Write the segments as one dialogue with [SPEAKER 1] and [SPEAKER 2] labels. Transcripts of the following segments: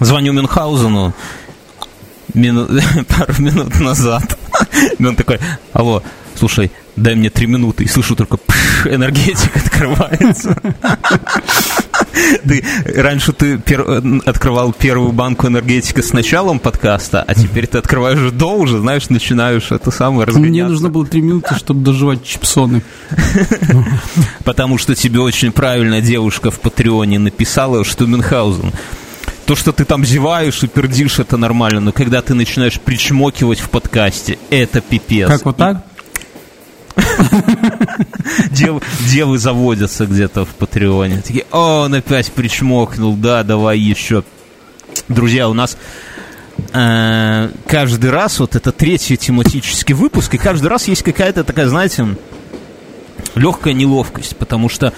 [SPEAKER 1] Звоню Мюнхгаузену мину... пару минут назад. И он такой, алло, слушай, дай мне три минуты. И слышу только пш, энергетик открывается. Ты, раньше ты пер, открывал первую банку энергетика с началом подкаста, а теперь ты открываешь до уже, знаешь, начинаешь это самое разгоняться.
[SPEAKER 2] Мне нужно было три минуты, чтобы доживать чипсоны.
[SPEAKER 1] Потому что тебе очень правильно девушка в Патреоне написала, что Мюнхгаузен то, что ты там зеваешь и пердишь, это нормально, но когда ты начинаешь причмокивать в подкасте, это пипец.
[SPEAKER 2] Как вот так?
[SPEAKER 1] Дев, девы заводятся где-то в Патреоне. Такие, о, он опять причмокнул, да, давай еще. Друзья, у нас э, каждый раз, вот это третий тематический выпуск, и каждый раз есть какая-то такая, знаете, легкая неловкость, потому что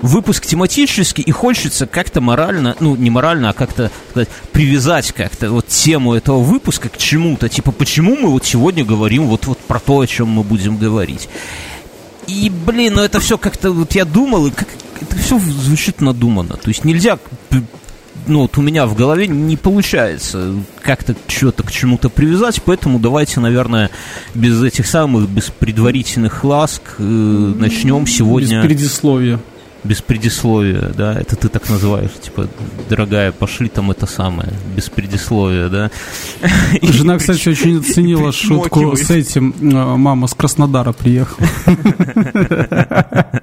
[SPEAKER 1] выпуск тематический, и хочется как-то морально, ну, не морально, а как-то сказать, привязать как-то вот тему этого выпуска к чему-то. Типа, почему мы вот сегодня говорим вот, вот про то, о чем мы будем говорить. И, блин, ну это все как-то, вот я думал, и как, это все звучит надуманно. То есть нельзя, ну вот у меня в голове не получается как-то что-то к чему-то привязать, поэтому давайте, наверное, без этих самых, без предварительных ласк э, начнем сегодня...
[SPEAKER 2] Без предисловия
[SPEAKER 1] без предисловия, да, это ты так называешь, типа, дорогая, пошли там это самое, без предисловия, да.
[SPEAKER 2] Жена, кстати, очень оценила шутку с этим, э, мама с Краснодара приехала.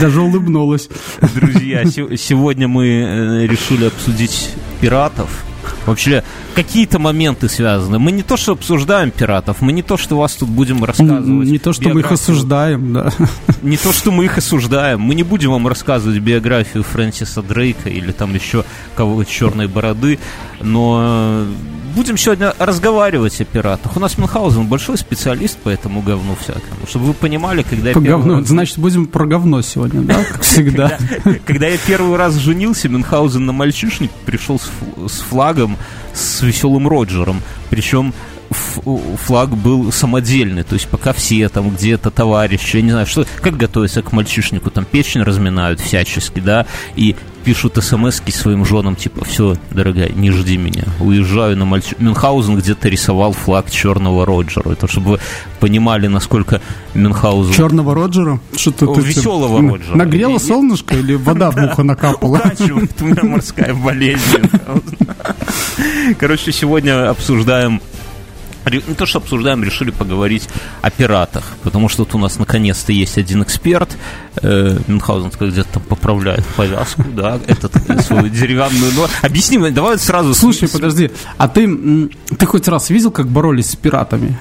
[SPEAKER 2] Даже улыбнулась.
[SPEAKER 1] Друзья, сегодня мы э, решили обсудить пиратов, Вообще, какие-то моменты связаны. Мы не то, что обсуждаем пиратов, мы не то, что вас тут будем рассказывать.
[SPEAKER 2] Не то, что биографию. мы их осуждаем, да.
[SPEAKER 1] Не то, что мы их осуждаем. Мы не будем вам рассказывать биографию Фрэнсиса Дрейка или там еще кого-то черной бороды, но будем сегодня разговаривать о пиратах. У нас Мюнхгаузен большой специалист по этому говну всякому. Чтобы вы понимали, когда
[SPEAKER 2] по я говну. Раз... Значит, будем про говно сегодня, да? Как всегда.
[SPEAKER 1] Когда я первый раз женился, Мюнхгаузен на мальчишник пришел с флагом с веселым Роджером. Причем флаг был самодельный, то есть пока все там где-то товарищи, я не знаю, что, как готовиться к мальчишнику, там печень разминают всячески, да, и пишут смс своим женам, типа, все, дорогая, не жди меня, уезжаю на мальчик. Мюнхгаузен где-то рисовал флаг черного Роджера, это чтобы вы понимали, насколько Мюнхгаузен...
[SPEAKER 2] Черного Роджера? Что-то
[SPEAKER 1] ты... Веселого Роджера.
[SPEAKER 2] Нагрело солнышко или вода в ухо накапала?
[SPEAKER 1] Укачивает, у меня морская болезнь. Короче, сегодня обсуждаем не то, что обсуждаем, решили поговорить о пиратах, потому что тут у нас наконец-то есть один эксперт, э, Мюнхгаузен где-то там поправляет повязку, да, этот свою деревянную нож. Объясни давай сразу...
[SPEAKER 2] Слушай, подожди, а ты, ты хоть раз видел, как боролись с пиратами?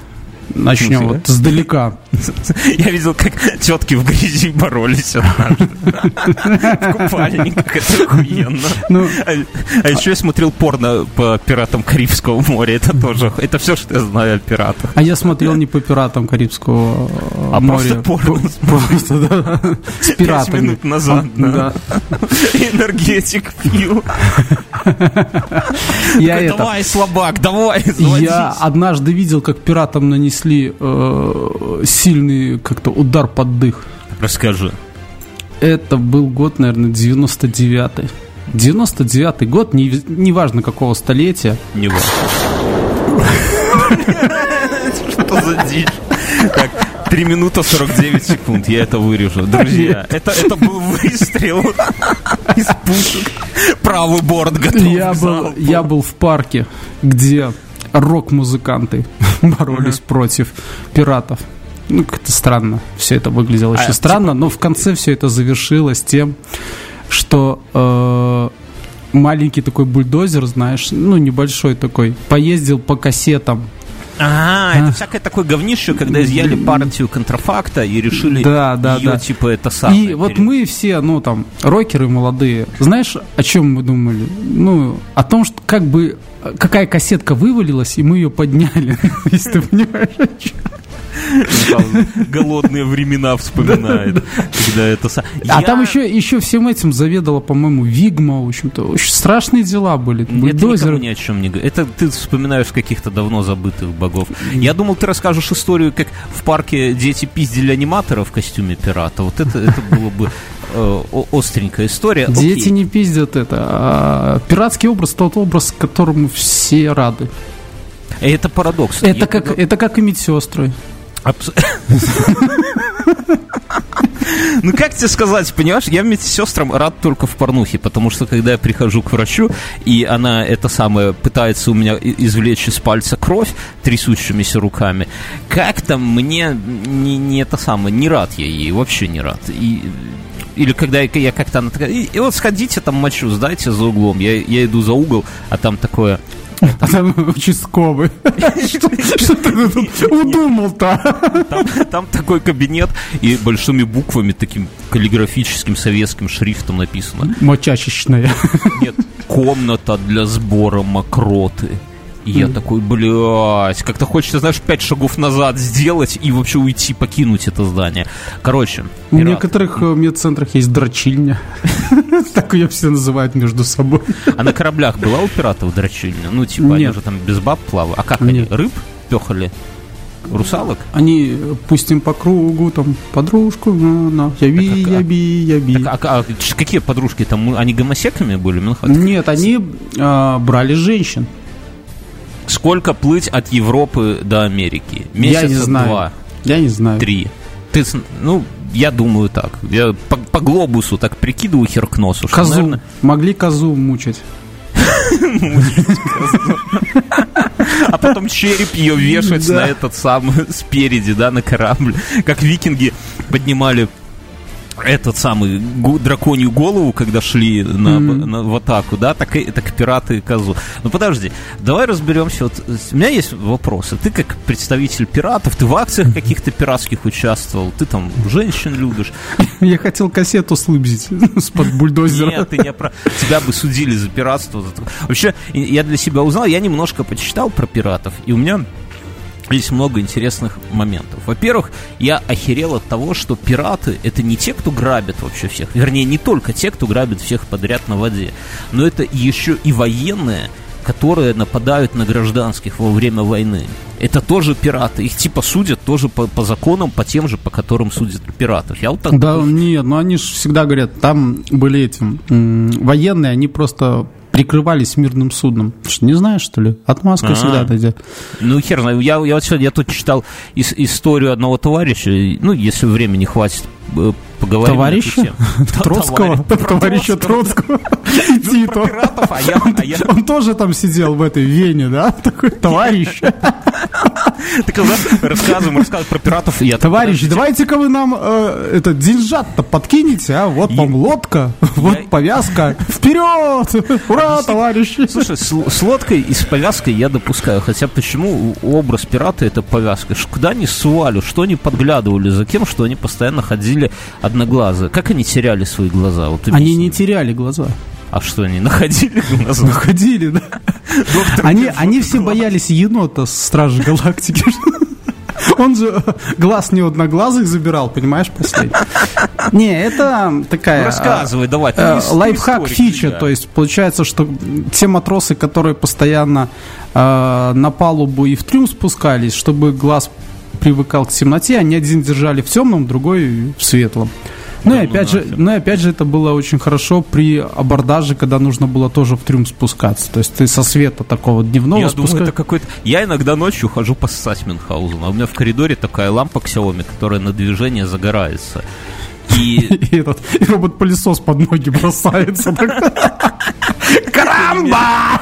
[SPEAKER 2] Начнем вот сдалека.
[SPEAKER 1] Я видел, как тетки в грязи боролись В купальниках, это охуенно. Ну, а, а еще я смотрел порно по пиратам Карибского моря, это тоже, это все, что я знаю о пиратах.
[SPEAKER 2] А я смотрел не по пиратам Карибского а моря.
[SPEAKER 1] просто порно. Просто, да. С пиратами. Пять минут назад, да. Энергетик пью. Я Давай, слабак, давай,
[SPEAKER 2] Я однажды видел, как пиратам нанесли нанесли э, сильный как-то удар под дых.
[SPEAKER 1] Расскажи.
[SPEAKER 2] Это был год, наверное, 99-й. 99-й год, не, неважно какого столетия.
[SPEAKER 1] Не важно. Что за дичь? Так, 3 минуты 49 секунд, я это вырежу. Друзья, это, это был выстрел из пушек. Правый борт готов
[SPEAKER 2] я был, я был в парке, где рок-музыканты боролись uh-huh. против пиратов. Ну, как-то странно. Все это выглядело а, очень странно, типа... но в конце все это завершилось тем, что э, маленький такой бульдозер, знаешь, ну, небольшой такой, поездил по кассетам
[SPEAKER 1] а, это всякое такое говнище, когда изъяли партию контрафакта и решили да, да, ее, да. типа, это самое.
[SPEAKER 2] И перед... вот мы все, ну, там, рокеры молодые, знаешь, о чем мы думали? Ну, о том, что как бы какая кассетка вывалилась, и мы ее подняли, если ты понимаешь, о чем.
[SPEAKER 1] Голодные времена вспоминает. Когда это...
[SPEAKER 2] А там еще, еще всем этим заведовала, по-моему, Вигма, в общем-то. Очень страшные дела были.
[SPEAKER 1] Бульдозер. Это ни о чем не Это ты вспоминаешь каких-то давно забытых богов. Я думал, ты расскажешь историю, как в парке дети пиздили аниматора в костюме пирата. Вот это, это было бы э, остренькая история.
[SPEAKER 2] Дети Окей. не пиздят это. А пиратский образ тот образ, которому все рады.
[SPEAKER 1] Это парадокс.
[SPEAKER 2] Это, Я как, это как и медсестры.
[SPEAKER 1] Ну, как тебе сказать, понимаешь, я медсестрам рад только в порнухе, потому что, когда я прихожу к врачу, и она, это самое, пытается у меня извлечь из пальца кровь трясущимися руками, как там мне не, не это самое, не рад я ей, вообще не рад. И или когда я, я как-то она такая, и, и вот сходите там мочу, сдайте за углом. Я, я иду за угол, а там такое,
[SPEAKER 2] а там участковый. Что ты тут удумал-то?
[SPEAKER 1] Там такой кабинет, и большими буквами, таким каллиграфическим советским шрифтом написано.
[SPEAKER 2] Мочачечная.
[SPEAKER 1] Нет, комната для сбора мокроты. И я такой, блядь, как-то хочется, знаешь, пять шагов назад сделать и вообще уйти, покинуть это здание. Короче.
[SPEAKER 2] В некоторых э, медцентрах есть дрочильня. Так ее все называют между собой.
[SPEAKER 1] А на кораблях была у пиратов дрочильня? Ну, типа, они же там без баб плавают. А как они? Рыб пехали? Русалок?
[SPEAKER 2] Они э, пустим по кругу, там, подружку, на, на, яби, так, яби, яби.
[SPEAKER 1] Так, а, а, какие подружки там? Они гомосеками были?
[SPEAKER 2] Нет, они а, брали женщин.
[SPEAKER 1] Сколько плыть от Европы до Америки? Месяца
[SPEAKER 2] я не знаю.
[SPEAKER 1] два.
[SPEAKER 2] Я не знаю.
[SPEAKER 1] Три. Ты, ну, я думаю так. Я по, по глобусу так прикидываю хер к носу.
[SPEAKER 2] Козу. Что, наверное... Могли козу мучить.
[SPEAKER 1] А потом череп ее вешать на этот самый спереди, да, на корабль. Как викинги поднимали этот самый драконью голову, когда шли на, mm-hmm. на, в атаку, да, так, и, так пираты и козу. Ну подожди, давай разберемся. Вот, у меня есть вопросы. Ты как представитель пиратов, ты в акциях каких-то пиратских участвовал, ты там женщин любишь.
[SPEAKER 2] Я хотел кассету слыбзить с-под бульдозера.
[SPEAKER 1] Нет, ты не про... Тебя бы судили за пиратство. Вообще, я для себя узнал, я немножко почитал про пиратов, и у меня есть много интересных моментов. Во-первых, я охерел от того, что пираты это не те, кто грабят вообще всех. Вернее, не только те, кто грабит всех подряд на воде, но это еще и военные, которые нападают на гражданских во время войны. Это тоже пираты. Их типа судят тоже по, по законам, по тем же, по которым судят пиратов. Я вот
[SPEAKER 2] так да, нет, но они же всегда говорят, там были эти военные, они просто прикрывались мирным судном. Что, не знаешь, что ли? Отмазка А-а-а. всегда дойдет.
[SPEAKER 1] Ну, хер. Я, я, вот сегодня, я тут читал ис- историю одного товарища, ну, если времени хватит, э, поговорим
[SPEAKER 2] Товарища? Троцкого? Товарища Троцкого? Тито. А он тоже там сидел в этой Вене, да? Такой товарищ.
[SPEAKER 1] Так рассказываем, рассказываем про пиратов.
[SPEAKER 2] Я Товарищ, давайте-ка вы нам э, этот деньжат-то подкинете, а? Вот вам лодка, вот повязка. Вперед! Ура, товарищи!
[SPEAKER 1] Слушай, с лодкой и с повязкой я допускаю. Хотя почему образ пирата это повязка? Куда они свалю? Что они подглядывали за кем? Что они постоянно ходили одноглазые? Как они теряли свои глаза?
[SPEAKER 2] Вот они не теряли глаза.
[SPEAKER 1] А что, они находили глаза?
[SPEAKER 2] Находили, да. они, они все боялись енота с Стражи Галактики. Он же глаз не одноглазых забирал, понимаешь, последний. Не, это такая...
[SPEAKER 1] Рассказывай, давай.
[SPEAKER 2] Э, лайфхак фича, то есть получается, что те матросы, которые постоянно э, на палубу и в трюм спускались, чтобы глаз привыкал к темноте, они один держали в темном, другой в светлом. Ну и опять же, ну и опять же, это было очень хорошо при абордаже, когда нужно было тоже в трюм спускаться. То есть ты со света такого дневного
[SPEAKER 1] Я спуска... думаю, это какой-то... Я иногда ночью хожу по Сасминхаузену, а у меня в коридоре такая лампа Xiaomi, которая на движение загорается.
[SPEAKER 2] И, и, этот, и робот-пылесос под ноги бросается. Карамба!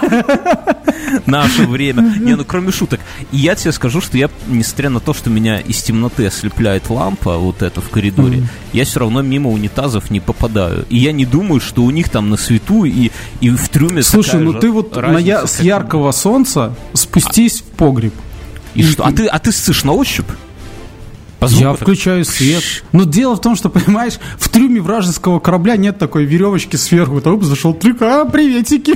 [SPEAKER 1] Наше время. Не, ну кроме шуток. И я тебе скажу, что я, несмотря на то, что меня из темноты ослепляет лампа, вот эта в коридоре, я все равно мимо унитазов не попадаю. И я не думаю, что у них там на свету и, и в трюме
[SPEAKER 2] Слушай, ну ты вот на я, с яркого солнца спустись в погреб.
[SPEAKER 1] И, и что? А ты, а ты ссышь на ощупь?
[SPEAKER 2] Я включаю свет. Но дело в том, что, понимаешь, в трюме вражеского корабля нет такой веревочки сверху. Там зашел трюк, а, приветики.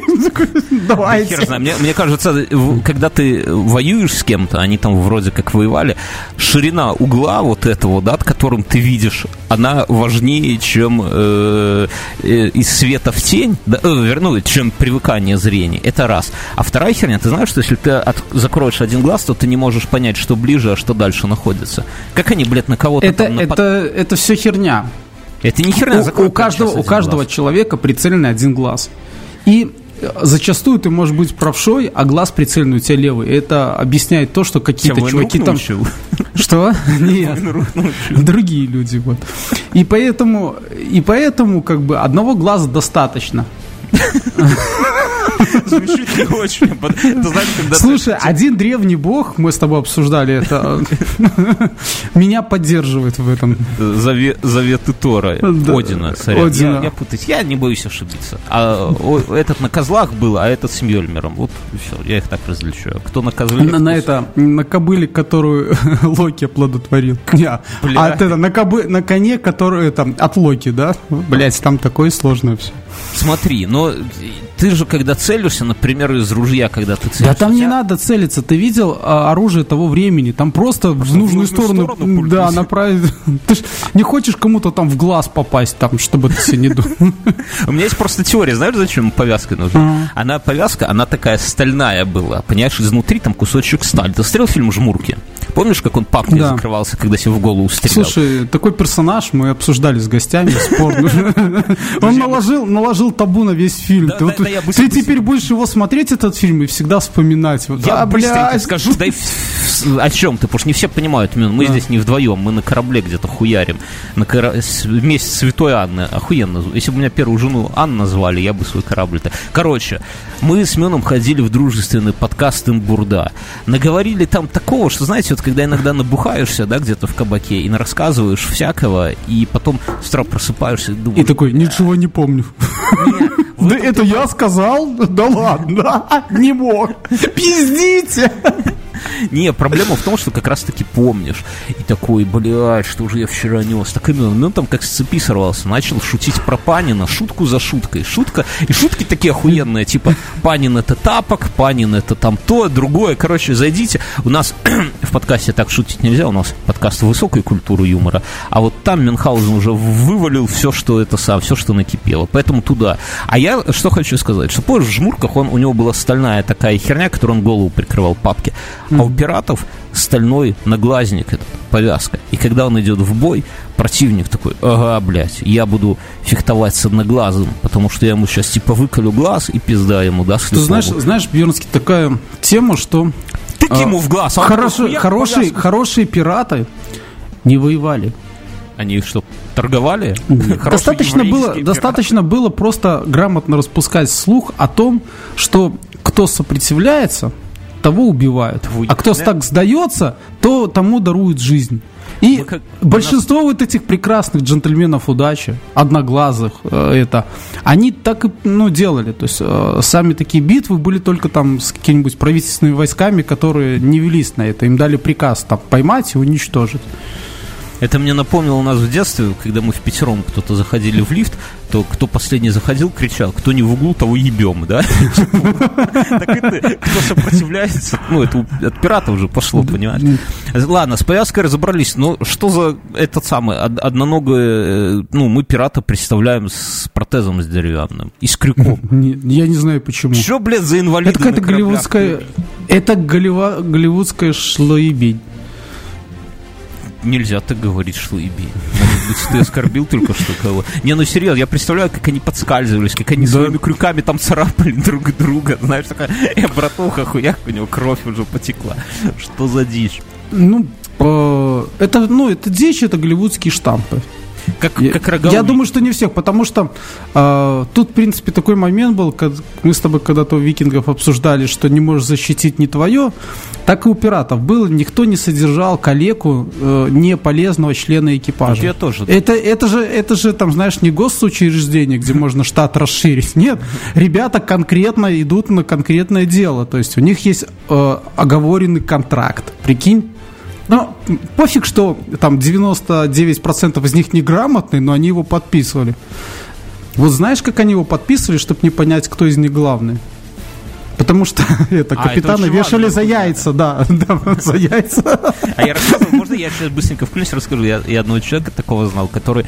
[SPEAKER 2] Давайте.
[SPEAKER 1] Хер знаю. Мне, мне кажется, когда ты воюешь с кем-то, они там вроде как воевали, ширина угла вот этого, да, от которым ты видишь, она важнее, чем э, э, из света в тень, да, э, чем привыкание зрения. Это раз. А вторая херня, ты знаешь, что если ты от, закроешь один глаз, то ты не можешь понять, что ближе, а что дальше находится. Как они, блядь, на кого-то
[SPEAKER 2] это, там... Это, это все херня.
[SPEAKER 1] Это не херня.
[SPEAKER 2] У, у каждого, у каждого человека прицельный один глаз. И зачастую ты можешь быть правшой, а глаз прицельный у тебя левый. Это объясняет то, что какие-то чуваки там... Научил? Что? Нет. Другие люди. Вот. И поэтому, и поэтому как бы одного глаза достаточно.
[SPEAKER 1] Звучит не очень.
[SPEAKER 2] Слушай, один древний бог, мы с тобой обсуждали это, меня поддерживает в этом.
[SPEAKER 1] Заветы Тора. Одина, Одина. Я путаюсь. Я не боюсь ошибиться. А этот на козлах был, а этот с Мьёльмером. Вот все, я их так различаю. Кто на козле?
[SPEAKER 2] На это, на кобыле, которую Локи оплодотворил. А это на на коне, который там от Локи, да? Блять, там такое сложное все.
[SPEAKER 1] Смотри, но ты же, когда целишься, например, из ружья, когда ты целишься...
[SPEAKER 2] Да там не надо целиться. Ты видел а, оружие того времени? Там просто, просто в нужную, в нужную сторону, сторону да, направить. Ты же не хочешь кому-то там в глаз попасть, там, чтобы ты себе не думал.
[SPEAKER 1] У меня есть просто теория. Знаешь, зачем повязка нужна? Она повязка, она такая стальная была. Понимаешь, изнутри там кусочек стали. Ты смотрел фильм «Жмурки»? Помнишь, как он папкой да. закрывался, когда себе в голову стрелял?
[SPEAKER 2] Слушай, такой персонаж мы обсуждали с гостями спорно. Он наложил, наложил табу на весь фильм. Ты теперь будешь его смотреть, этот фильм, и всегда вспоминать.
[SPEAKER 1] Я быстренько скажу, дай о чем ты, потому что не все понимают. Мы здесь не вдвоем, мы на корабле где-то хуярим. Вместе с Святой Анны. Охуенно. Если бы меня первую жену Анна назвали, я бы свой корабль-то. Короче, мы с Меном ходили в дружественный подкаст Имбурда. Наговорили там такого, что, знаете, вот когда иногда набухаешься, да, где-то в кабаке, и рассказываешь всякого, и потом с утра просыпаешься и думаешь...
[SPEAKER 2] И такой, ничего не помню. Да это я сказал? Да ладно, не мог. Пиздите!
[SPEAKER 1] Не, проблема в том, что как раз-таки помнишь. И такой, блядь, что же я вчера нес. Так именно, ну там как с цепи сорвался. Начал шутить про Панина, шутку за шуткой. Шутка, и шутки такие охуенные, типа, Панин это тапок, Панин это там то, другое. Короче, зайдите. У нас в подкасте так шутить нельзя, у нас подкаст высокой культуры юмора. А вот там Мюнхгаузен уже вывалил все, что это сам, все, что накипело. Поэтому туда. А я что хочу сказать, что позже в жмурках он, у него была стальная такая херня, которую он голову прикрывал папки. А у пиратов стальной наглазник, этот, повязка. И когда он идет в бой, противник такой, ага, блядь, я буду фехтовать с одноглазым, потому что я ему сейчас типа выколю глаз и пизда ему, да,
[SPEAKER 2] Ты знаешь, знаешь, Бьернский, такая тема, что...
[SPEAKER 1] Тык а, ему в глаз,
[SPEAKER 2] а хорошие, хорошие, хорошие пираты не воевали.
[SPEAKER 1] Они что, торговали?
[SPEAKER 2] Достаточно было, достаточно было просто грамотно распускать слух о том, что кто сопротивляется, того убивают. а кто да? так сдается, то тому даруют жизнь. И как, большинство нас... вот этих прекрасных джентльменов удачи, одноглазых, э, это, они так и ну, делали. То есть э, сами такие битвы были только там с какими-нибудь правительственными войсками, которые не велись на это. Им дали приказ там поймать и уничтожить.
[SPEAKER 1] Это мне напомнило у нас в детстве, когда мы в пятером кто-то заходили в лифт, то кто последний заходил, кричал, кто не в углу, того ебем, да? Так это, кто сопротивляется, ну, это от пиратов уже пошло, понимаешь? Ладно, с повязкой разобрались, но что за этот самый одноногое, ну, мы пирата представляем с протезом с деревянным и с крюком.
[SPEAKER 2] Я не знаю почему.
[SPEAKER 1] Что, блядь, за инвалид?
[SPEAKER 2] Это какая-то голливудская, это голливудская шлоебень
[SPEAKER 1] нельзя так говорить, шлыби. Может быть, ты оскорбил только что кого. Не, ну серьезно, я представляю, как они подскальзывались, как они своими крюками там царапали друг друга. Знаешь, такая, э, братуха, хуяк, у него кровь уже потекла. Что за дичь?
[SPEAKER 2] Ну, э, это, ну, это дичь, это голливудские штампы.
[SPEAKER 1] Как, я, как роговый.
[SPEAKER 2] Я думаю, что не всех, потому что э, тут, в принципе, такой момент был, когда мы с тобой когда-то у викингов обсуждали, что не можешь защитить не твое, так и у пиратов было, никто не содержал калеку э, неполезного члена экипажа.
[SPEAKER 1] я тоже.
[SPEAKER 2] Это, это, же, это же, там, знаешь, не госучреждение, где можно штат расширить. Нет, ребята конкретно идут на конкретное дело. То есть у них есть э, оговоренный контракт. Прикинь, ну, пофиг, что там 99% из них неграмотные, но они его подписывали. Вот знаешь, как они его подписывали, чтобы не понять, кто из них главный? Потому что это а, капитана это вешали важно, за яйца, да, да, за яйца.
[SPEAKER 1] А я рассказывал, можно я сейчас быстренько включусь, расскажу? Я, я одного человека такого знал, который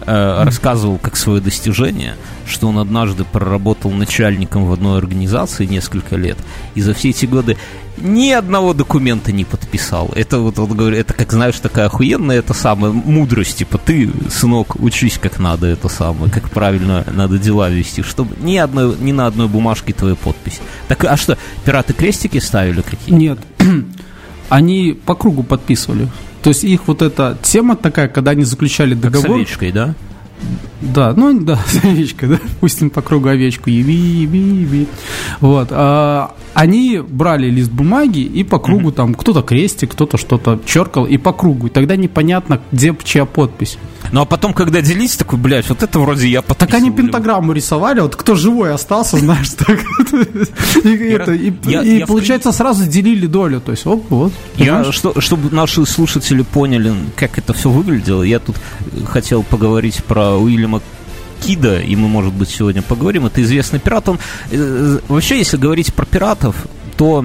[SPEAKER 1] э, рассказывал как свое достижение, что он однажды проработал начальником в одной организации несколько лет, и за все эти годы ни одного документа не подписал. Это вот он говорит, это как знаешь, такая охуенная, это самая мудрость, типа ты, сынок, учись как надо, это самое, как правильно надо дела вести, чтобы ни одной, ни на одной бумажке твоя подпись. Так, а что, пираты крестики ставили какие?
[SPEAKER 2] Нет, они по кругу подписывали. То есть их вот эта тема такая, когда они заключали договор... Как с
[SPEAKER 1] овечкой, да?
[SPEAKER 2] Да, ну да, овечка, да, пустим по кругу овечку, еби, еби, еби. Вот, а, они брали лист бумаги и по кругу mm-hmm. там кто-то крестик, кто-то что-то черкал и по кругу, и тогда непонятно, где чья подпись.
[SPEAKER 1] Ну а потом, когда делись, такой, блядь, вот это вроде я
[SPEAKER 2] подписывал. Так они пентаграмму рисовали, вот кто живой остался, знаешь, так. И получается сразу делили долю, то есть, оп, вот.
[SPEAKER 1] Я, чтобы наши слушатели поняли, как это все выглядело, я тут хотел поговорить про Уильяма Кида, и мы, может быть, сегодня поговорим. Это известный пират. Он, э, вообще, если говорить про пиратов, то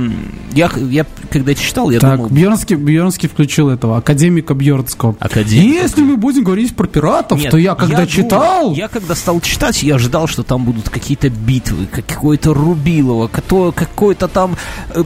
[SPEAKER 1] я, я когда читал, я
[SPEAKER 2] так, думал... Бьернский, Бьернский включил этого, академика Бьернского.
[SPEAKER 1] Академик.
[SPEAKER 2] Если мы будем говорить про пиратов, Нет, то я когда я читал... Думал,
[SPEAKER 1] я когда стал читать, я ожидал, что там будут какие-то битвы, какое-то Рубилово, какое-то там... Э,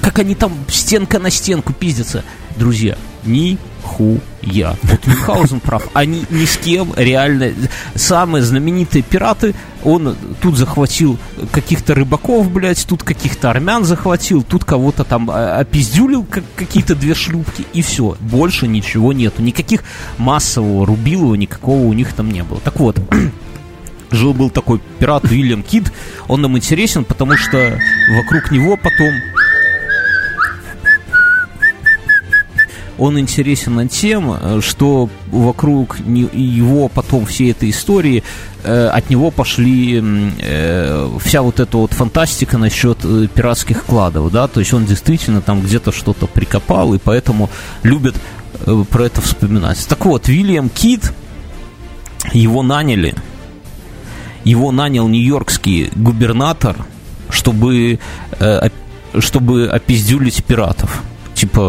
[SPEAKER 1] как они там стенка на стенку пиздятся. Друзья, ни хуя. Вот Мюнхгаузен прав. Они ни с кем реально... Самые знаменитые пираты, он тут захватил каких-то рыбаков, блядь, тут каких-то армян захватил, тут кого-то там а, опиздюлил, как какие-то две шлюпки, и все. Больше ничего нету. Никаких массового рубилова никакого у них там не было. Так вот, жил-был такой пират Уильям Кид, он нам интересен, потому что вокруг него потом он интересен тем, э, что вокруг его потом всей этой истории э, от него пошли э, вся вот эта вот фантастика насчет пиратских кладов, да, то есть он действительно там где-то что-то прикопал, и поэтому любят про это вспоминать. Так вот, Вильям Кит, его наняли, его нанял нью-йоркский губернатор, чтобы, чтобы опиздюлить пиратов типа,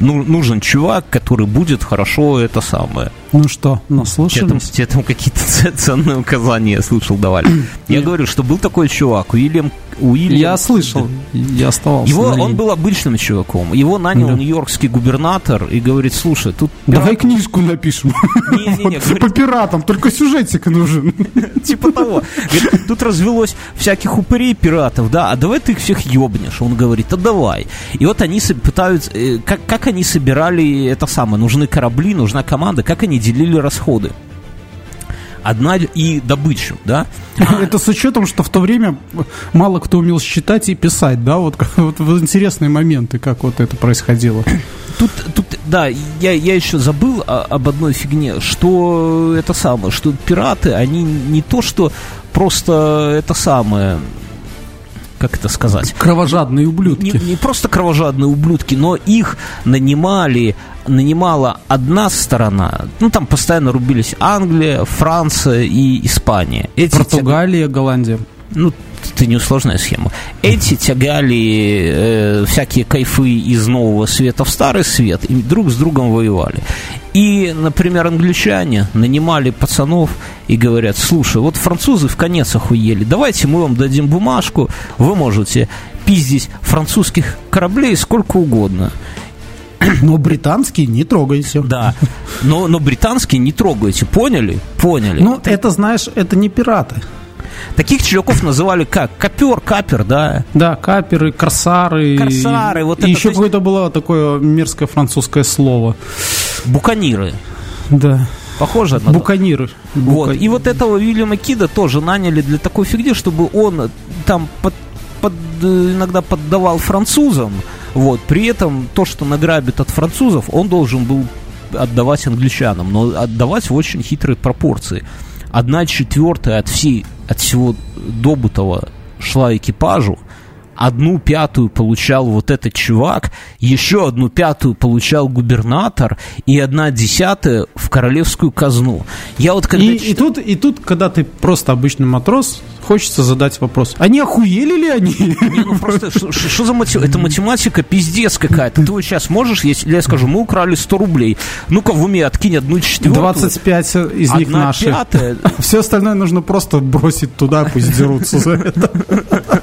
[SPEAKER 1] ну, нужен чувак, который будет хорошо это самое.
[SPEAKER 2] Ну что, наслушались?
[SPEAKER 1] Тебе там, там какие-то ценные указания, я слышал, давали. Я говорю, что был такой чувак, Уильям Уильям...
[SPEAKER 2] Я слышал, я оставался.
[SPEAKER 1] Его, он был обычным чуваком. Его нанял да. нью-йоркский губернатор и говорит, слушай, тут...
[SPEAKER 2] Давай книжку напишем. По пиратам, только сюжетик нужен.
[SPEAKER 1] Типа того. Тут развелось всяких упырей пиратов, да, а давай ты их всех ебнешь. Он говорит, а давай. И вот они пытаются... Э, как, как они собирали это самое? Нужны корабли, нужна команда. Как они делили расходы? одна и добычу, да?
[SPEAKER 2] Это с учетом, что в то время мало кто умел считать и писать, да? Вот, вот, вот интересные моменты, как вот это происходило.
[SPEAKER 1] Тут, тут да, я, я еще забыл о, об одной фигне, что это самое, что пираты, они не то, что просто это самое, как это сказать?
[SPEAKER 2] Кровожадные ублюдки.
[SPEAKER 1] Не, не просто кровожадные ублюдки, но их нанимали, нанимала одна сторона. Ну, там постоянно рубились Англия, Франция и Испания.
[SPEAKER 2] Эти Португалия, тяг... Голландия.
[SPEAKER 1] Ну, это не усложная схема. Эти тягали э, всякие кайфы из нового света в старый свет и друг с другом воевали. И, например, англичане нанимали пацанов и говорят, слушай, вот французы в конец охуели, давайте мы вам дадим бумажку, вы можете пиздить французских кораблей сколько угодно.
[SPEAKER 2] Но британские не трогайте.
[SPEAKER 1] Да, но, но британские не трогайте, поняли? Поняли.
[SPEAKER 2] Ну, это, знаешь, это не пираты.
[SPEAKER 1] Таких чуваков называли как? Копер, капер, да?
[SPEAKER 2] Да, каперы, корсары.
[SPEAKER 1] Корсары, вот
[SPEAKER 2] и это. еще какое-то было такое мерзкое французское слово.
[SPEAKER 1] Буканиры.
[SPEAKER 2] Да.
[SPEAKER 1] Похоже на
[SPEAKER 2] Буканиры.
[SPEAKER 1] Вот. И вот этого Уильяма Кида тоже наняли для такой фигни, чтобы он там под, под, иногда поддавал французам. Вот. При этом то, что награбит от французов, он должен был отдавать англичанам, но отдавать в очень хитрой пропорции. Одна четвертая от всей от всего добытого шла экипажу, одну пятую получал вот этот чувак, еще одну пятую получал губернатор и одна десятая в королевскую казну. Я вот когда
[SPEAKER 2] и, читал... и, тут, и тут, когда ты просто обычный матрос, хочется задать вопрос. Они охуели ли они?
[SPEAKER 1] Не, ну просто, что за математика? Это математика пиздец какая-то. Ты вот сейчас можешь, если я скажу, мы украли 100 рублей. Ну-ка в уме откинь одну четвертую.
[SPEAKER 2] 25 из них наши. Пятая. Все остальное нужно просто бросить туда, пусть дерутся за это.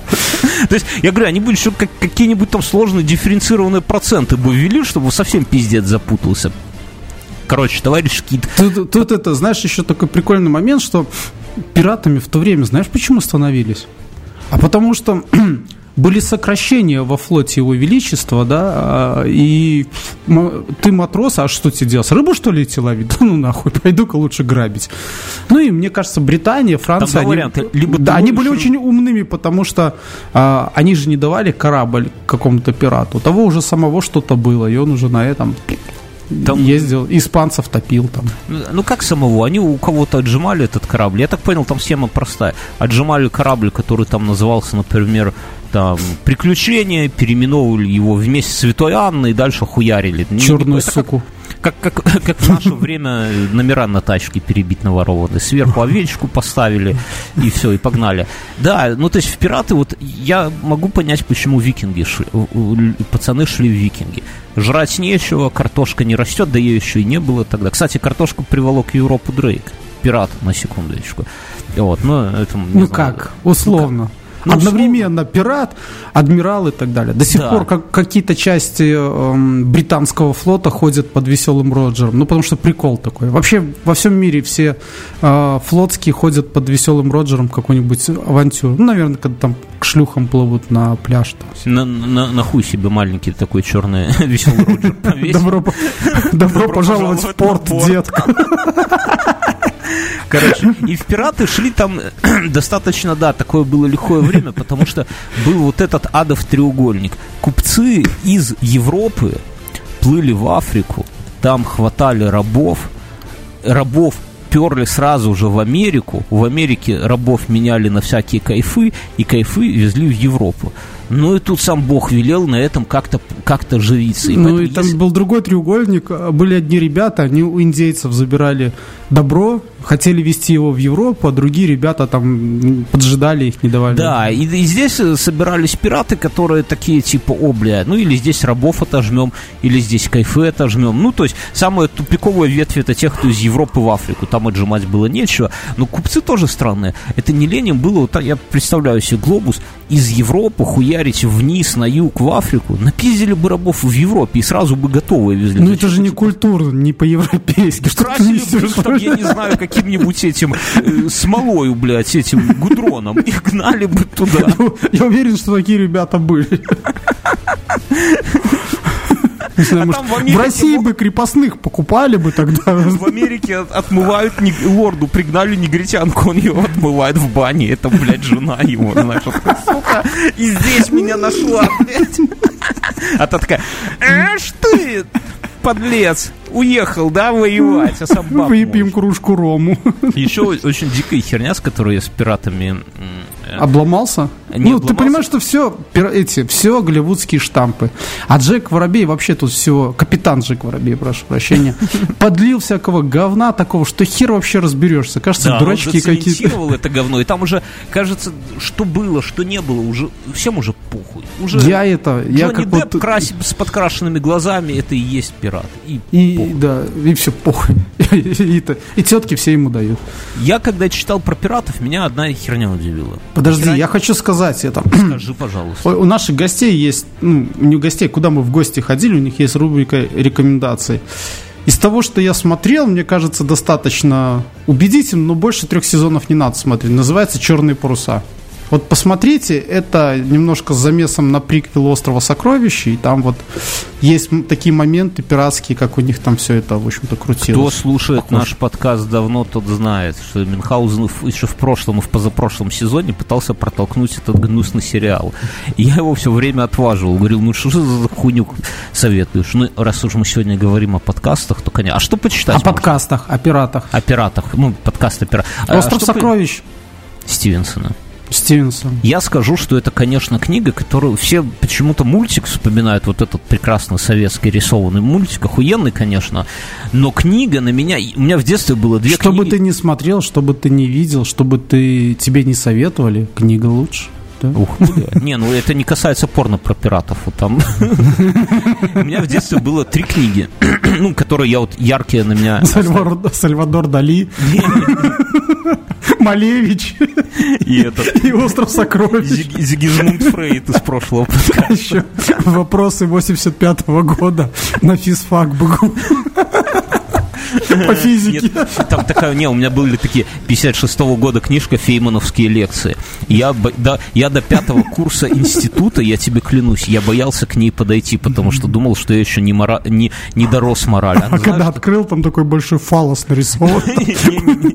[SPEAKER 1] То есть, я говорю, они бы еще какие-нибудь там сложные дифференцированные проценты бы ввели, чтобы совсем пиздец запутался. Короче, товарищ Кит.
[SPEAKER 2] Тут, тут это, знаешь, еще такой прикольный момент, что пиратами в то время, знаешь, почему становились? А потому что были сокращения во флоте его величества, да, а, и ты матрос, а что тебе делать? Рыбу, что ли, идти ловить? Да ну нахуй, пойду-ка лучше грабить. Ну и мне кажется, Британия, Франция, они, варианты. Либо да, они были очень умными, потому что а, они же не давали корабль какому-то пирату. У того уже самого что-то было, и он уже на этом там... ездил, испанцев топил там.
[SPEAKER 1] Ну как самого? Они у кого-то отжимали этот корабль. Я так понял, там схема простая. Отжимали корабль, который там назывался, например, там приключения, переименовывали его вместе с Святой Анной и дальше хуярили.
[SPEAKER 2] Черную это суку.
[SPEAKER 1] Как, как, как, как в наше время номера на тачке перебить наворованы. Сверху овечку поставили, и все, и погнали. Да, ну то есть в пираты, вот я могу понять, почему викинги шли, пацаны шли в викинги. Жрать нечего, картошка не растет, да ее еще и не было тогда. Кстати, картошку приволок Европу Дрейк. Пират, на секундочку. Вот,
[SPEAKER 2] но это... Ну знаю. как, условно. Ну, как? Ну, Одновременно условно. пират, адмирал и так далее. До сих да. пор как, какие-то части э, британского флота ходят под веселым Роджером. Ну, потому что прикол такой. Вообще во всем мире все э, флотские ходят под веселым Роджером какую-нибудь авантюру. Ну, наверное, когда там к шлюхам плывут на пляж.
[SPEAKER 1] Там. На, на, на хуй себе маленький такой черный веселый Роджер
[SPEAKER 2] Добро пожаловать в порт, детка.
[SPEAKER 1] Короче, и в пираты шли там достаточно, да, такое было лихое время, потому что был вот этот адов треугольник. Купцы из Европы плыли в Африку, там хватали рабов, рабов перли сразу же в Америку, в Америке рабов меняли на всякие кайфы, и кайфы везли в Европу. Ну и тут сам Бог велел на этом как-то как живиться.
[SPEAKER 2] И ну и там если... был другой треугольник, были одни ребята, они у индейцев забирали добро, хотели вести его в Европу, а другие ребята там поджидали их, не давали.
[SPEAKER 1] Да, и, и здесь э, собирались пираты, которые такие типа, о, бля, ну или здесь рабов отожмем, или здесь кайфы отожмем. Ну, то есть, самая тупиковая ветвь это тех, кто из Европы в Африку, там отжимать было нечего. Но купцы тоже странные. Это не Ленин было, вот, я представляю себе глобус, из Европы хуярить вниз на юг в Африку, напиздили бы рабов в Европе и сразу бы готовые везли.
[SPEAKER 2] Ну это же не культурно, не по-европейски.
[SPEAKER 1] Красили бы, там, я не знаю, каким-нибудь этим э, смолою, блядь, этим гудроном и гнали бы туда.
[SPEAKER 2] Я уверен, что такие ребята были. Знаю, а может, в, Америке, в России бы крепостных покупали бы тогда.
[SPEAKER 1] В Америке отмывают не, лорду, пригнали негритянку, он ее отмывает в бане. Это, блядь, жена его, знаешь. Сука, и здесь меня нашла, блядь. А та такая, эш ты, подлец, уехал, да, воевать, а сам
[SPEAKER 2] Выпьем кружку рому.
[SPEAKER 1] Еще очень дикая херня, с которой я с пиратами
[SPEAKER 2] Обломался? Не ну, обломался. ты понимаешь, что все эти, все голливудские штампы. А Джек Воробей вообще тут все, капитан Джек Воробей, прошу прощения, подлил всякого говна такого, что хер вообще разберешься. Кажется, да, дурачки какие-то.
[SPEAKER 1] это говно, и там уже, кажется, что было, что не было, уже всем уже похуй. Уже
[SPEAKER 2] я это, я
[SPEAKER 1] как Депп вот... красив, с подкрашенными глазами, это и есть пират.
[SPEAKER 2] И, и да, и все похуй. и, и, и тетки все ему дают.
[SPEAKER 1] Я когда читал про пиратов, меня одна херня удивила.
[SPEAKER 2] Подожди, я хочу сказать это.
[SPEAKER 1] Скажи, пожалуйста.
[SPEAKER 2] У наших гостей есть, ну, не у гостей, куда мы в гости ходили, у них есть рубрика рекомендаций. Из того, что я смотрел, мне кажется, достаточно убедительно, но больше трех сезонов не надо смотреть. Называется «Черные паруса». Вот посмотрите, это немножко с замесом на приквел «Острова сокровищ», и там вот есть такие моменты пиратские, как у них там все это, в общем-то, крутилось.
[SPEAKER 1] Кто слушает Похоже. наш подкаст давно, тот знает, что Мюнхгаузен еще в прошлом и в позапрошлом сезоне пытался протолкнуть этот гнусный сериал. И я его все время отваживал, говорил, ну что за хуйню советуешь? Ну, раз уж мы сегодня говорим о подкастах, то, конечно. А что почитать? О
[SPEAKER 2] можно? подкастах, о пиратах.
[SPEAKER 1] О пиратах, ну, подкаст о пиратах.
[SPEAKER 2] «Остров а сокровищ».
[SPEAKER 1] Стивенсона.
[SPEAKER 2] Стивенсон.
[SPEAKER 1] Я скажу, что это, конечно, книга, которую все почему-то мультик вспоминают, вот этот прекрасный советский рисованный мультик, охуенный, конечно, но книга на меня, у меня в детстве было две
[SPEAKER 2] что
[SPEAKER 1] книги.
[SPEAKER 2] Что бы ты не смотрел, что бы ты не видел, что бы ты, тебе не советовали, книга лучше.
[SPEAKER 1] Да? Ух, не, ну это не касается порно про пиратов. Вот там. У меня в детстве было три книги, ну, которые я вот яркие на меня.
[SPEAKER 2] Сальвадор Дали. Малевич
[SPEAKER 1] И этот...
[SPEAKER 2] и остров сокровищ.
[SPEAKER 1] Зиг- Зигизмунд Фрейд из прошлого подкаста.
[SPEAKER 2] Еще вопросы 85-го года на физфак БГУ. По физике.
[SPEAKER 1] Нет, там такая, не, у меня были такие 56-го года книжка «Феймановские лекции». Я, да, я до пятого курса института, я тебе клянусь, я боялся к ней подойти, потому что думал, что я еще не, мора... не, не дорос морали. Она,
[SPEAKER 2] А когда
[SPEAKER 1] знаешь,
[SPEAKER 2] открыл, там такой большой фалос нарисован.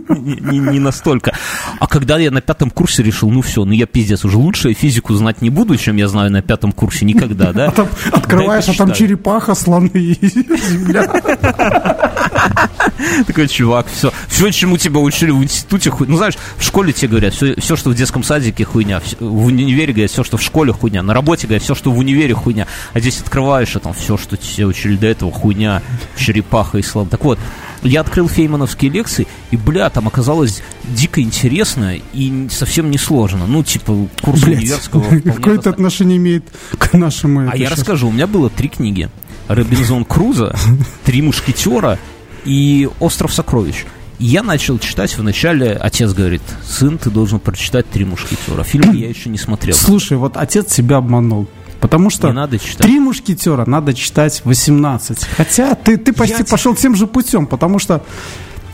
[SPEAKER 1] не, настолько. А когда я на пятом курсе решил, ну все, ну я пиздец, уже лучше физику знать не буду, чем я знаю на пятом курсе никогда, да?
[SPEAKER 2] Открываешь, а там черепаха, слоны и земля.
[SPEAKER 1] Такой чувак, все, все, чему тебя учили в институте, хуй... ну знаешь, в школе тебе говорят, все, все, что в детском садике хуйня, в универе говорят, все, что в школе хуйня, на работе говорят, все, что в универе хуйня, а здесь открываешь, а там все, что тебе учили до этого, хуйня, черепаха и слава. Так вот, я открыл феймановские лекции, и, бля, там оказалось дико интересно и совсем не сложно. Ну, типа, курс
[SPEAKER 2] Блять,
[SPEAKER 1] универского
[SPEAKER 2] какое это отношение имеет к нашему
[SPEAKER 1] А я
[SPEAKER 2] щас?
[SPEAKER 1] расскажу, у меня было три книги. Робинзон Крузо, Три мушкетера и Остров сокровищ. И Я начал читать вначале, отец говорит, сын, ты должен прочитать Три мушкетера. Фильм я еще не смотрел.
[SPEAKER 2] Слушай, вот отец тебя обманул. Потому что
[SPEAKER 1] Не надо читать.
[SPEAKER 2] три мушкетера надо читать 18. Хотя ты, ты почти
[SPEAKER 1] Я
[SPEAKER 2] пошел тем же путем, потому что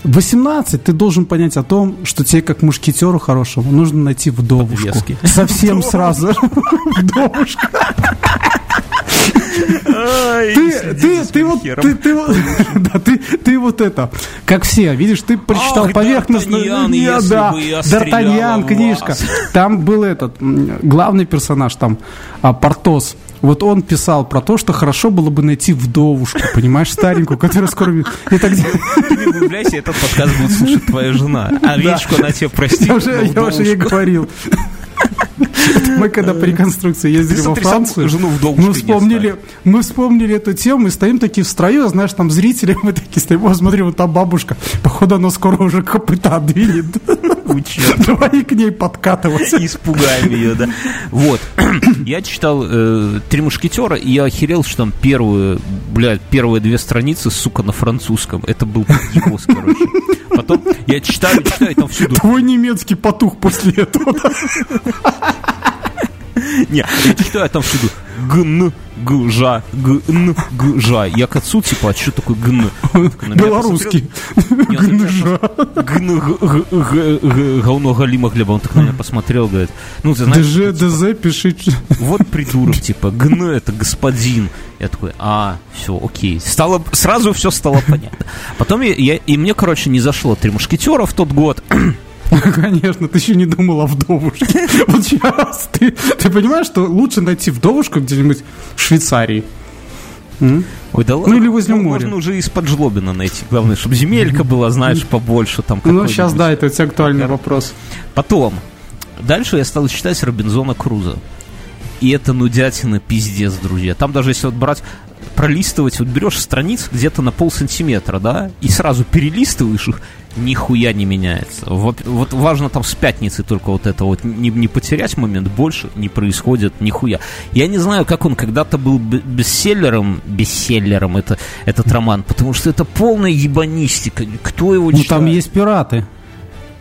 [SPEAKER 2] 18 ты должен понять о том, что тебе как мушкетеру хорошему нужно найти вдовушку.
[SPEAKER 1] Подвески.
[SPEAKER 2] Совсем сразу. Вдовушку. Ты, ты, ты вот, ты, ты, да, ты, ты вот это, как все, видишь, ты прочитал поверхностно, да, Д'Артаньян, книжка, там был этот главный персонаж, там а, Портос. Вот он писал про то, что хорошо было бы найти вдовушку, понимаешь, старенькую, которая скоро... Это где...
[SPEAKER 1] Не влюбляйся, этот подкаст будет слушать твоя жена. А Речку она тебе простит.
[SPEAKER 2] Я уже, ей говорил. Мы когда при реконструкции ездили во Францию,
[SPEAKER 1] жену вдовушкой
[SPEAKER 2] мы вспомнили, мы вспомнили эту тему и стоим такие в строю, знаешь, там зрители, мы такие стоим, о, смотри, вот та бабушка, походу она скоро уже копыта двинет.
[SPEAKER 1] Учет.
[SPEAKER 2] Давай к ней подкатываться.
[SPEAKER 1] Испугаем ее, да. Вот. Я читал э, «Три мушкетера», и я охерел, что там первые, блядь, первые две страницы, сука, на французском. Это был ебос, короче. Потом я читаю, читаю, там всюду...
[SPEAKER 2] Твой немецкий потух после этого.
[SPEAKER 1] Не, я читаю, а там всюду гн, гжа, гн, гжа. Я к отцу, типа, а что такое гн? Меня
[SPEAKER 2] Белорусский.
[SPEAKER 1] пос- Гн, говно Галима Глеба. Он так на меня посмотрел, говорит, ну, ты знаешь,
[SPEAKER 2] ДЖ, ДЗ, пиши.
[SPEAKER 1] вот придурок, типа, гн это господин. Я такой, а, все, окей. Стало, сразу все стало понятно. Потом я, я- и мне, короче, не зашло три мушкетера в тот год.
[SPEAKER 2] Конечно, ты еще не думал о вдовушке. Вот сейчас ты, ты понимаешь, что лучше найти вдовушку где-нибудь в Швейцарии. М?
[SPEAKER 1] Ой, да
[SPEAKER 2] Ну, или возле
[SPEAKER 1] Ну,
[SPEAKER 2] моря.
[SPEAKER 1] Можно уже из-под жлобина найти. Главное, чтобы земелька была, знаешь, побольше там.
[SPEAKER 2] Ну, сейчас, да, это очень актуальный вопрос.
[SPEAKER 1] Потом, дальше я стал читать Робинзона Круза. И это нудятина пиздец, друзья. Там даже если вот брать, пролистывать, вот берешь страниц где-то на пол сантиметра, да, и сразу перелистываешь их, нихуя не меняется. Вот, вот важно там с пятницы только вот это вот не, не потерять момент, больше не происходит нихуя. Я не знаю, как он когда-то был бестселлером, бестселлером это, этот роман, потому что это полная ебанистика. Кто его
[SPEAKER 2] Ну,
[SPEAKER 1] читает?
[SPEAKER 2] там есть пираты.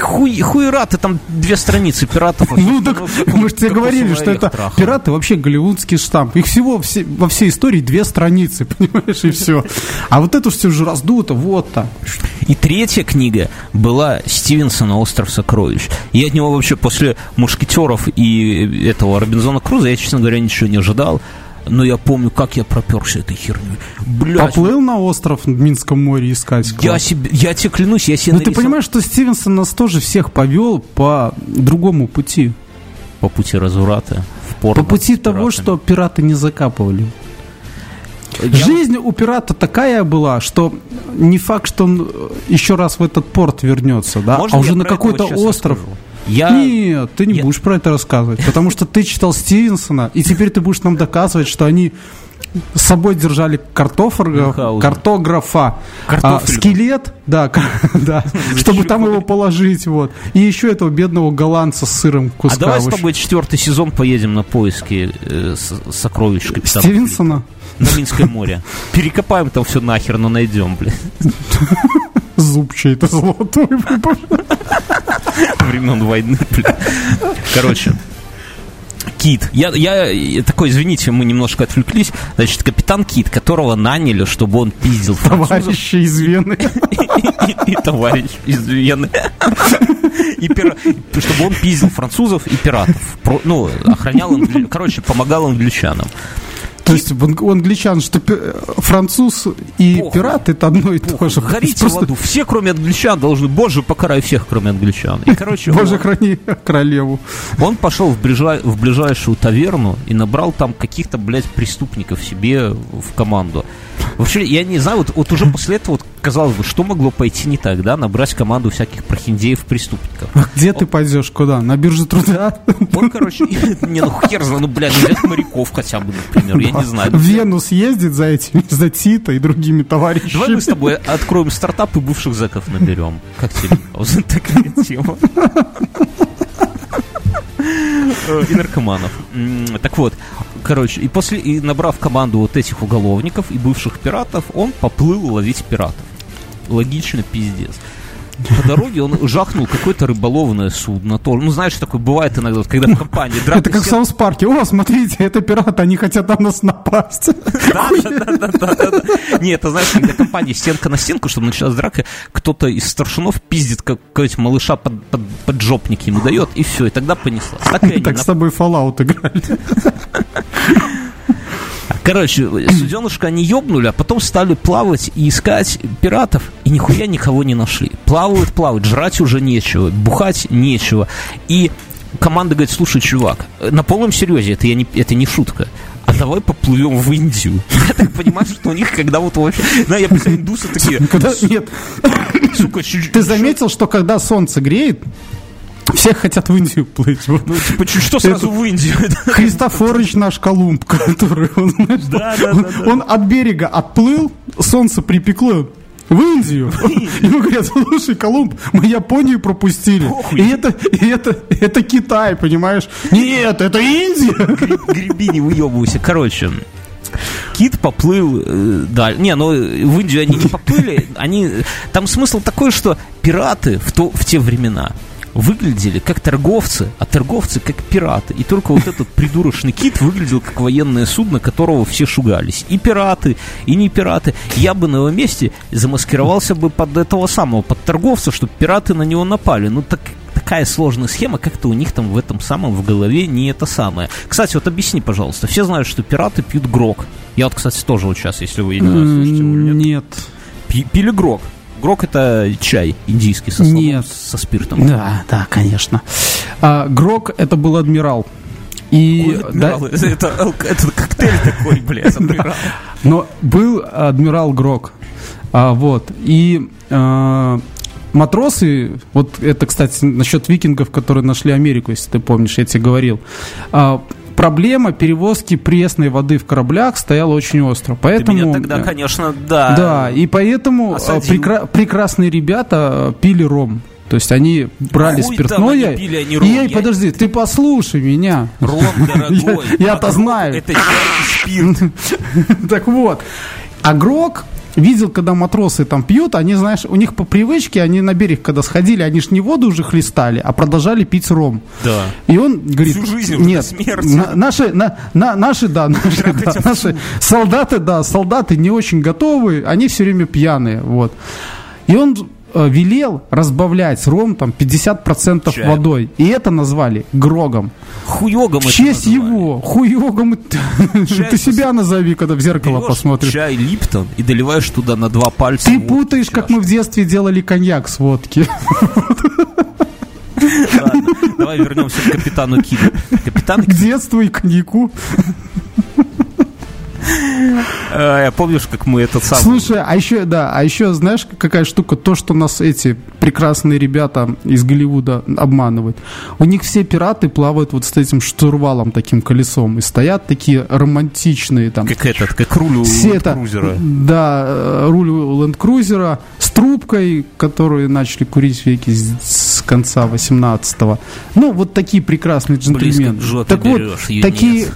[SPEAKER 1] Хуй, хуера ты там две страницы пиратов.
[SPEAKER 2] Ну, так
[SPEAKER 1] равно
[SPEAKER 2] мы же тебе говорили, что это пираты вообще голливудский штамп. Их всего все- во всей истории две страницы, понимаешь, и все. А вот это все же раздуто, вот так.
[SPEAKER 1] И третья книга была Стивенсона «Остров сокровищ». Я от него вообще после «Мушкетеров» и этого Робинзона Круза, я, честно говоря, ничего не ожидал. Но я помню, как я проперся этой херней. Блядь,
[SPEAKER 2] Поплыл на остров в Минском море искать.
[SPEAKER 1] я, себе, я тебе клянусь, я себе
[SPEAKER 2] Ну ты
[SPEAKER 1] нарисовал-
[SPEAKER 2] понимаешь, что Стивенсон нас тоже всех повел по другому пути.
[SPEAKER 1] По пути разврата. В порно
[SPEAKER 2] По пути того, что пираты не закапывали.
[SPEAKER 1] Я-
[SPEAKER 2] Жизнь у пирата такая была, что не факт, что он э, еще раз в этот порт вернется, да,
[SPEAKER 1] Можно
[SPEAKER 2] а уже на какой-то остров.
[SPEAKER 1] расскажу? Я...
[SPEAKER 2] Нет, ты не
[SPEAKER 1] я-
[SPEAKER 2] будешь про это рассказывать, потому что ты читал Стивенсона, и теперь ты будешь нам доказывать, что они с собой держали картофор-
[SPEAKER 1] Мюнхгаузен.
[SPEAKER 2] картографа, а, скелет, да, да, чтобы там его положить, вот. И еще этого бедного голландца с сыром
[SPEAKER 1] А
[SPEAKER 2] куска.
[SPEAKER 1] давай с тобой четвертый сезон поедем на поиски э, сокровищ капитана
[SPEAKER 2] Стивенсона?
[SPEAKER 1] на Минское море. Перекопаем там все нахер, но найдем, блин.
[SPEAKER 2] Зуб чей-то золотой.
[SPEAKER 1] времен войны, блин. Короче, Кит. Я, я такой, извините, мы немножко отвлеклись. Значит, капитан Кит, которого наняли, чтобы он пиздил.
[SPEAKER 2] Товарищи из Вены.
[SPEAKER 1] И товарищ из Вены. И чтобы он пиздил французов и пиратов. Ну, охранял, короче, помогал англичанам.
[SPEAKER 2] То есть у англичан, что француз и Похуй. пират это одно и Похуй. то же.
[SPEAKER 1] Горите Просто... в аду. Все, кроме англичан, должны. Боже, покарай всех, кроме англичан.
[SPEAKER 2] И, короче, Боже, он... храни королеву.
[SPEAKER 1] Он пошел в, ближай... в ближайшую таверну и набрал там каких-то, блядь, преступников себе в команду. Вообще, я не знаю, вот, вот уже после этого, вот, казалось бы, что могло пойти не так, да, набрать команду всяких прохиндеев-преступников.
[SPEAKER 2] А где он, ты пойдешь, куда? На биржу труда?
[SPEAKER 1] Он, короче, не, ну хер знаю, ну, блядь, взять моряков хотя бы, например, я не знаю. В
[SPEAKER 2] Вену съездит за этими, за Тита и другими товарищами.
[SPEAKER 1] Давай мы с тобой откроем стартап и бывших зэков наберем. Как тебе? Такая тема. Э, и наркоманов. Так вот, короче, и после, и набрав команду вот этих уголовников и бывших пиратов, он поплыл ловить пиратов. Логично, пиздец. По дороге он жахнул какое-то рыболовное судно. То, ну, знаешь, такое бывает иногда, когда в компании
[SPEAKER 2] драка... Это как в Саус Парке. О, смотрите, это пираты, они хотят на нас напасть. Да, да,
[SPEAKER 1] да, да, да. Не, это знаешь, когда компания стенка на стенку, чтобы началась драка, кто-то из старшинов пиздит какого-нибудь малыша под, под, под жопник ему дает, и все, и тогда понеслась.
[SPEAKER 2] Так, так с тобой Fallout играли.
[SPEAKER 1] Короче, суденышко они ёбнули, а потом стали плавать и искать пиратов, и нихуя никого не нашли. Плавают, плавают, жрать уже нечего, бухать нечего. И команда говорит, слушай, чувак, на полном серьезе, это, я не, это не шутка, а давай поплывем в Индию. Я так понимаю, что у них, когда вот вообще... Да, я представляю, индусы такие... Когда,
[SPEAKER 2] нет. Сука, Ты заметил, что когда солнце греет, все хотят в Индию плыть. Ну,
[SPEAKER 1] типа, что сразу в Индию?
[SPEAKER 2] Христофорович наш Колумб, который, он, знаешь, да, да, он, да, он от берега отплыл, солнце припекло, в Индию. Ему говорят, слушай, Колумб, мы Японию пропустили. Похуй. И это, и это, это Китай, понимаешь? Нет, это Индия.
[SPEAKER 1] Греби, не выебывайся. Короче, Кит поплыл э, дальше. Не, ну в Индию они не поплыли. Они... Там смысл такой, что пираты в, то, в те времена выглядели как торговцы, а торговцы как пираты. И только вот этот придурочный кит выглядел как военное судно, которого все шугались. И пираты, и не пираты. Я бы на его месте замаскировался бы под этого самого, под торговца, чтобы пираты на него напали. Ну так такая сложная схема, как-то у них там в этом самом в голове не это самое. Кстати, вот объясни, пожалуйста, все знают, что пираты пьют грок. Я вот, кстати, тоже вот сейчас, если вы не
[SPEAKER 2] слышите, нет.
[SPEAKER 1] Пили грок. Грок это чай индийский со,
[SPEAKER 2] Нет.
[SPEAKER 1] со спиртом.
[SPEAKER 2] Да, да, конечно. А, Грок это был адмирал. И,
[SPEAKER 1] да, это, это, это коктейль такой, блядь, адмирал.
[SPEAKER 2] Но был адмирал Грок. А, вот. И а, матросы, вот это, кстати, насчет викингов, которые нашли Америку, если ты помнишь, я тебе говорил. А, проблема перевозки пресной воды в кораблях стояла очень остро. Поэтому,
[SPEAKER 1] Ты меня тогда, конечно, да.
[SPEAKER 2] Да, и поэтому а, прекра- прекрасные ребята пили ром. То есть они брали Хуй спиртное. Они пили, они ром. И, я... подожди, ты послушай меня.
[SPEAKER 1] Ром дорогой.
[SPEAKER 2] Я-то знаю.
[SPEAKER 1] Это спирт.
[SPEAKER 2] Так вот. А грок видел, когда матросы там пьют, они, знаешь, у них по привычке, они на берег, когда сходили, они же не воду уже хлестали, а продолжали пить ром.
[SPEAKER 1] Да.
[SPEAKER 2] И он говорит, Всю жизнь нет, на, наши, на, на, наши, да, наши, да, наши солдаты, да, солдаты не очень готовы, они все время пьяные, вот. И он велел разбавлять ром там 50% Чай. водой. И это назвали Грогом.
[SPEAKER 1] Хуёгом
[SPEAKER 2] В честь его. Хуёгом. Ты себя назови, когда в зеркало посмотришь.
[SPEAKER 1] Чай Липтон и доливаешь туда на два пальца.
[SPEAKER 2] Ты путаешь, как мы в детстве делали коньяк с водки.
[SPEAKER 1] Ладно, давай вернемся к капитану Киду.
[SPEAKER 2] Капитан... К детству и коньяку.
[SPEAKER 1] Я помнишь, как мы этот самый...
[SPEAKER 2] Слушай, а еще, да, а еще, знаешь, какая штука? То, что нас эти прекрасные ребята из Голливуда обманывают. У них все пираты плавают вот с этим штурвалом, таким колесом, и стоят такие романтичные там...
[SPEAKER 1] Как этот, как руль у ленд-крузера.
[SPEAKER 2] Да, э, руль у ленд-крузера с трубкой, которую начали курить веки с конца 18-го. Ну, вот такие прекрасные джентльмены.
[SPEAKER 1] Так
[SPEAKER 2] вот, такие,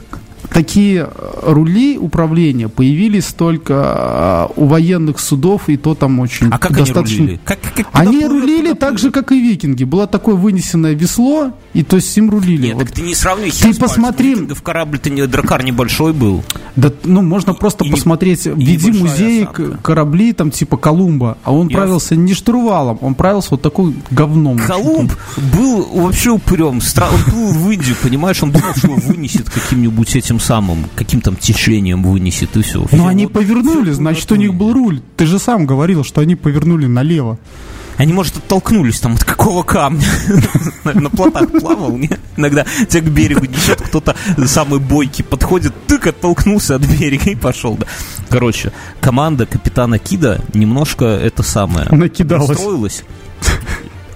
[SPEAKER 2] такие рули управления появились только а, у военных судов, и то там очень
[SPEAKER 1] А как
[SPEAKER 2] достаточно...
[SPEAKER 1] они рулили? Как, как,
[SPEAKER 2] Они рулили так же, как и викинги. Было такое вынесенное весло, и то есть им рулили.
[SPEAKER 1] Нет,
[SPEAKER 2] Вот.
[SPEAKER 1] так ты не сравнивай.
[SPEAKER 2] Ты посмотри.
[SPEAKER 1] Викингов корабль-то не, дракар небольшой был.
[SPEAKER 2] Да, ну, можно просто
[SPEAKER 1] и не-
[SPEAKER 2] посмотреть,
[SPEAKER 1] и
[SPEAKER 2] введи
[SPEAKER 1] небольшая
[SPEAKER 2] музей
[SPEAKER 1] осадка.
[SPEAKER 2] корабли, там, типа Колумба, а он
[SPEAKER 1] Я-
[SPEAKER 2] правился не штурвалом, он правился вот такой говном.
[SPEAKER 1] Колумб был вообще упырем. Стра- Он был в Индию, понимаешь? Он думал, что вынесет каким-нибудь этим самым, каким там течением вынесет, и все.
[SPEAKER 2] Но они повернули, значит, у них был руль. Ты же сам говорил, что они повернули налево.
[SPEAKER 1] Они, может, оттолкнулись там от какого камня. На плотах плавал, не? Иногда тебя к берегу несет, кто-то самый бойкий подходит, тык, оттолкнулся от берега и пошел. Да. Короче, команда капитана Кида немножко это самое...
[SPEAKER 2] Накидалась.
[SPEAKER 1] Строилась.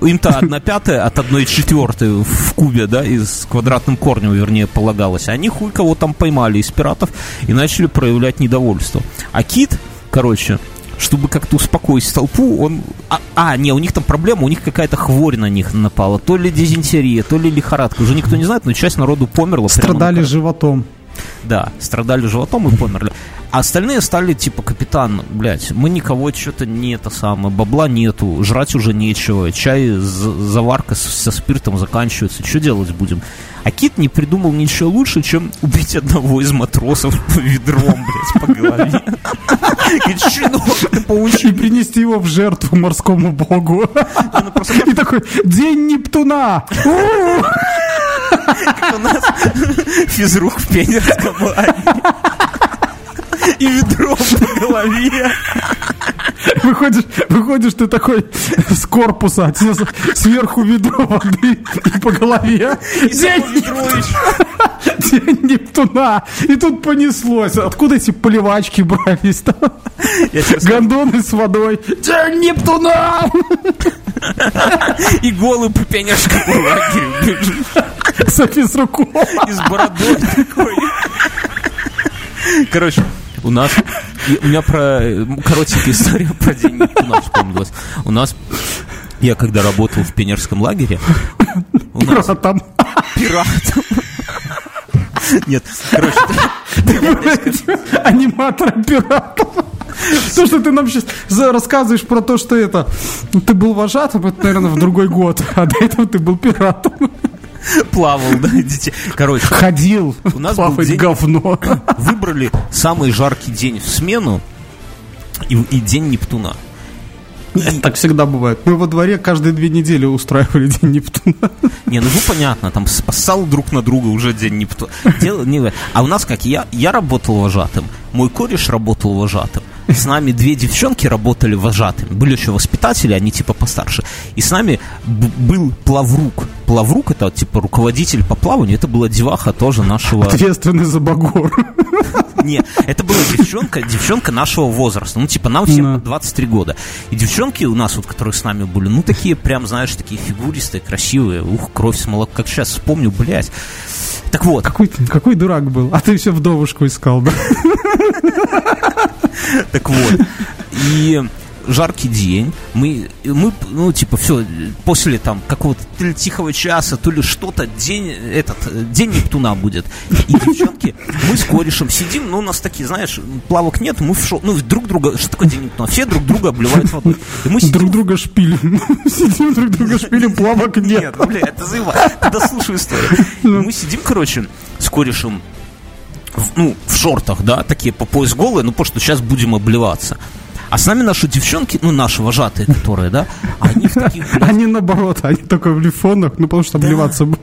[SPEAKER 1] Им-то одна пятая от одной четвертой в кубе, да, из квадратным корнем, вернее, полагалось. Они хуй кого там поймали из пиратов и начали проявлять недовольство. А Кит, короче, чтобы как-то успокоить толпу, он... А, а, не, у них там проблема, у них какая-то хворь на них напала. То ли дизентерия, то ли лихорадка. Уже никто не знает, но часть народу померла.
[SPEAKER 2] Страдали животом.
[SPEAKER 1] Да, страдали животом и померли. А остальные стали типа, капитан, блядь, мы никого что-то не это самое, бабла нету, жрать уже нечего, чай, заварка со спиртом заканчивается, что делать будем? А Кит не придумал ничего лучше, чем убить одного из матросов ведром, блядь, по голове. Говорит, щенок,
[SPEAKER 2] И принести его в жертву морскому богу.
[SPEAKER 1] Ну,
[SPEAKER 2] И такой, день Нептуна!
[SPEAKER 1] Как у нас физрук в пионерском лагере. И ведром по голове.
[SPEAKER 2] Выходишь, выходишь ты такой с корпуса, сверху ведро воды и по голове.
[SPEAKER 1] И
[SPEAKER 2] День,
[SPEAKER 1] ведро еще.
[SPEAKER 2] день Нептуна! И тут понеслось. Откуда эти поливачки брались там? Гондоны с водой. День Нептуна!
[SPEAKER 1] И голый по пионерскому лагерю бежит.
[SPEAKER 2] С физруком.
[SPEAKER 1] И с бородой такой. Короче, у нас... У меня про... Коротенькая история про день Нептуна вспомнилась. У нас... Я когда работал в пионерском лагере, у нас
[SPEAKER 2] Там
[SPEAKER 1] пиратом... Нет, короче,
[SPEAKER 2] аниматора пиратов. То, что ты нам сейчас рассказываешь про то, что это... Ты был вожатым, это, наверное, в другой год. А до этого ты был пиратом.
[SPEAKER 1] плавал, да, идите. Короче,
[SPEAKER 2] Ходил
[SPEAKER 1] У нас был
[SPEAKER 2] плавать
[SPEAKER 1] день-
[SPEAKER 2] говно.
[SPEAKER 1] выбрали самый жаркий день в смену и, и день Нептуна.
[SPEAKER 2] Так всегда бывает. Мы во дворе каждые две недели устраивали День Нептуна.
[SPEAKER 1] Не, ну вы понятно, там спасал друг на друга уже день Нептуна. Дело не А у нас как, я, я работал вожатым, мой кореш работал вожатым, с нами две девчонки работали вожатыми, были еще воспитатели, они типа постарше, и с нами был плаврук. Плаврук это типа руководитель по плаванию, это была деваха тоже нашего...
[SPEAKER 2] Ответственный за Багор.
[SPEAKER 1] Не, это была девчонка, девчонка нашего возраста. Ну, типа, нам всем
[SPEAKER 2] Да.
[SPEAKER 1] по 23 года. И девчонки у нас, вот, которые с нами были, ну, такие прям, знаешь, такие фигуристые, красивые. Ух, кровь с молоком. Как сейчас вспомню, блядь. Так вот,
[SPEAKER 2] Какой, какой дурак был. А ты все вдовушку искал, да?
[SPEAKER 1] так вот. И жаркий день, мы, мы ну, типа, все, после там какого-то то ли тихого часа, то ли что-то, день, этот, день Нептуна будет. И девчонки, мы с корешем сидим, ну, у нас такие, знаешь, плавок нет, мы в шо- ну, друг друга, что такое день Нептуна? Все друг друга обливают водой. И мы сидим
[SPEAKER 2] Друг друга шпилим. Сидим друг друга шпилим, плавок нет.
[SPEAKER 1] Нет, бля, это заеба. Ты дослушай историю. Мы сидим, короче, с корешем в, ну, в шортах, да, такие по пояс голые, ну, потому что сейчас будем обливаться. А с нами наши девчонки, ну, наши вожатые, которые, да, они в таких,
[SPEAKER 2] Они наоборот, они только в лифонах, ну потому что обливаться бы.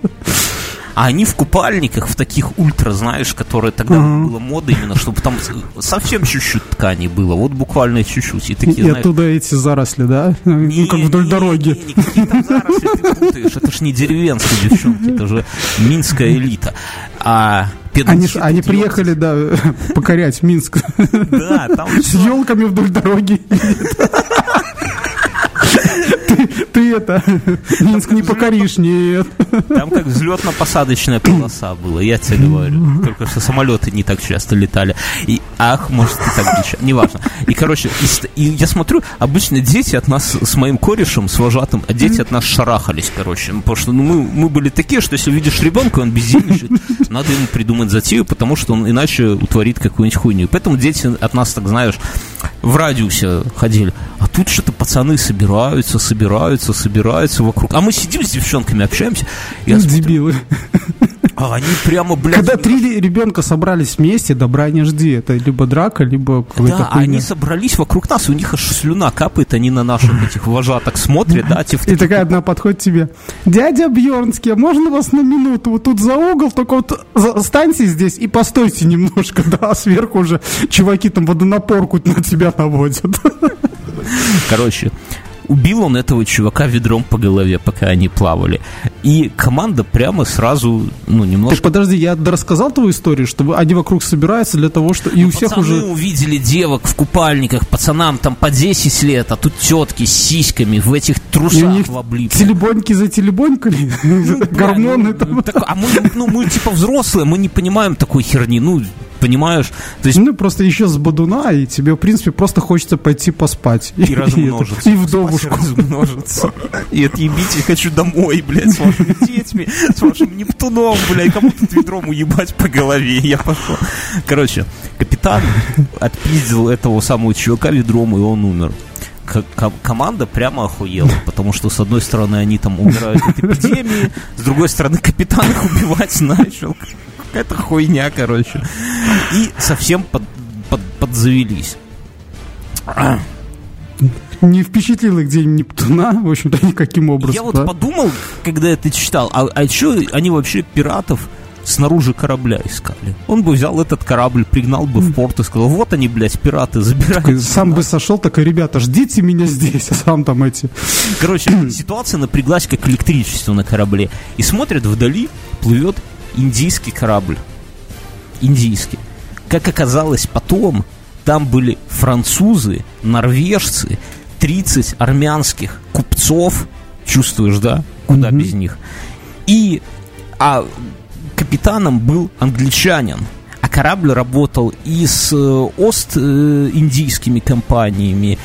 [SPEAKER 1] А они в купальниках, в таких ультра, знаешь, которые тогда было мода именно, чтобы там совсем чуть-чуть ткани было, вот буквально чуть-чуть. И такие,
[SPEAKER 2] И
[SPEAKER 1] знаешь,
[SPEAKER 2] оттуда эти заросли, да? Ну,
[SPEAKER 1] Не,
[SPEAKER 2] как вдоль
[SPEAKER 1] не,
[SPEAKER 2] дороги.
[SPEAKER 1] не, никакие там заросли ты путаешь. Это ж не деревенские девчонки, это же минская элита. А
[SPEAKER 2] Они, ж- они приехали, да, покорять Минск.
[SPEAKER 1] Да, там
[SPEAKER 2] С елками вдоль дороги. Ты, это, Минск не покоришь, нет.
[SPEAKER 1] Там как взлетно-посадочная полоса была, я тебе говорю. Только что самолеты не так часто летали. И, ах, может, и так еще, неважно. И, короче, и, и я смотрю, обычно дети от нас с моим корешем, с вожатым, а дети от нас шарахались, короче. Потому что ну, мы, мы были такие, что если видишь ребенка, он бездельничает, надо ему придумать затею, потому что он иначе утворит какую-нибудь хуйню. Поэтому дети от нас, так знаешь, в радиусе ходили. А тут что-то пацаны собираются, собираются, собираются вокруг. А мы сидим с девчонками, общаемся.
[SPEAKER 2] Я Дебилы.
[SPEAKER 1] А они прямо, блядь...
[SPEAKER 2] Когда три ребенка собрались вместе, добра не жди. Это либо драка, либо
[SPEAKER 1] какой-то Да, они собрались вокруг нас, у них аж слюна капает, они на наших этих вожаток смотрят, да,
[SPEAKER 2] типа... И такая одна подходит тебе. Дядя Бьернский, а можно вас на минуту вот тут за угол, только вот останьтесь здесь и постойте немножко, да, сверху уже чуваки там водонапорку на тебя наводят.
[SPEAKER 1] Короче, убил он этого чувака ведром по голове, пока они плавали. И команда прямо сразу, ну, немножко...
[SPEAKER 2] Так подожди, я рассказал твою историю, что они вокруг собираются для того, что... И ну, у всех уже...
[SPEAKER 1] увидели девок в купальниках, пацанам там по 10 лет, а тут тетки с сиськами в этих трусах в облипке.
[SPEAKER 2] Телебоньки за телебоньками? Ну, Гормоны
[SPEAKER 1] ну, там. а мы, ну, мы типа взрослые, мы не понимаем такой херни. Ну, понимаешь?
[SPEAKER 2] То есть... Ну, просто еще с бодуна, и тебе, в принципе, просто хочется пойти поспать.
[SPEAKER 1] И, и размножиться.
[SPEAKER 2] И, в домушку.
[SPEAKER 1] размножиться. И отъебите, хочу домой, блядь, с вашими детьми, с вашим Нептуном, блядь, кому тут ведром уебать по голове. Я пошел. Короче, капитан отпиздил этого самого чувака ведром, и он умер команда прямо охуела, потому что, с одной стороны, они там умирают от эпидемии, с другой стороны, капитан их убивать начал какая-то хуйня, короче. И совсем под, под, подзавелись.
[SPEAKER 2] Не впечатлил их день Нептуна, в общем-то, никаким образом.
[SPEAKER 1] Я вот да? подумал, когда это читал, а, а что они вообще пиратов снаружи корабля искали. Он бы взял этот корабль, пригнал бы в порт и сказал, вот они, блядь, пираты, забирают.
[SPEAKER 2] Сам бы сошел, такой, ребята, ждите меня здесь, а сам там эти...
[SPEAKER 1] Короче, ситуация напряглась, как электричество на корабле. И смотрят, вдали плывет индийский корабль. Индийский. Как оказалось потом, там были французы, норвежцы, 30 армянских купцов, чувствуешь, да? Куда mm-hmm. без них. И а капитаном был англичанин. А корабль работал и с э, ост-индийскими компаниями,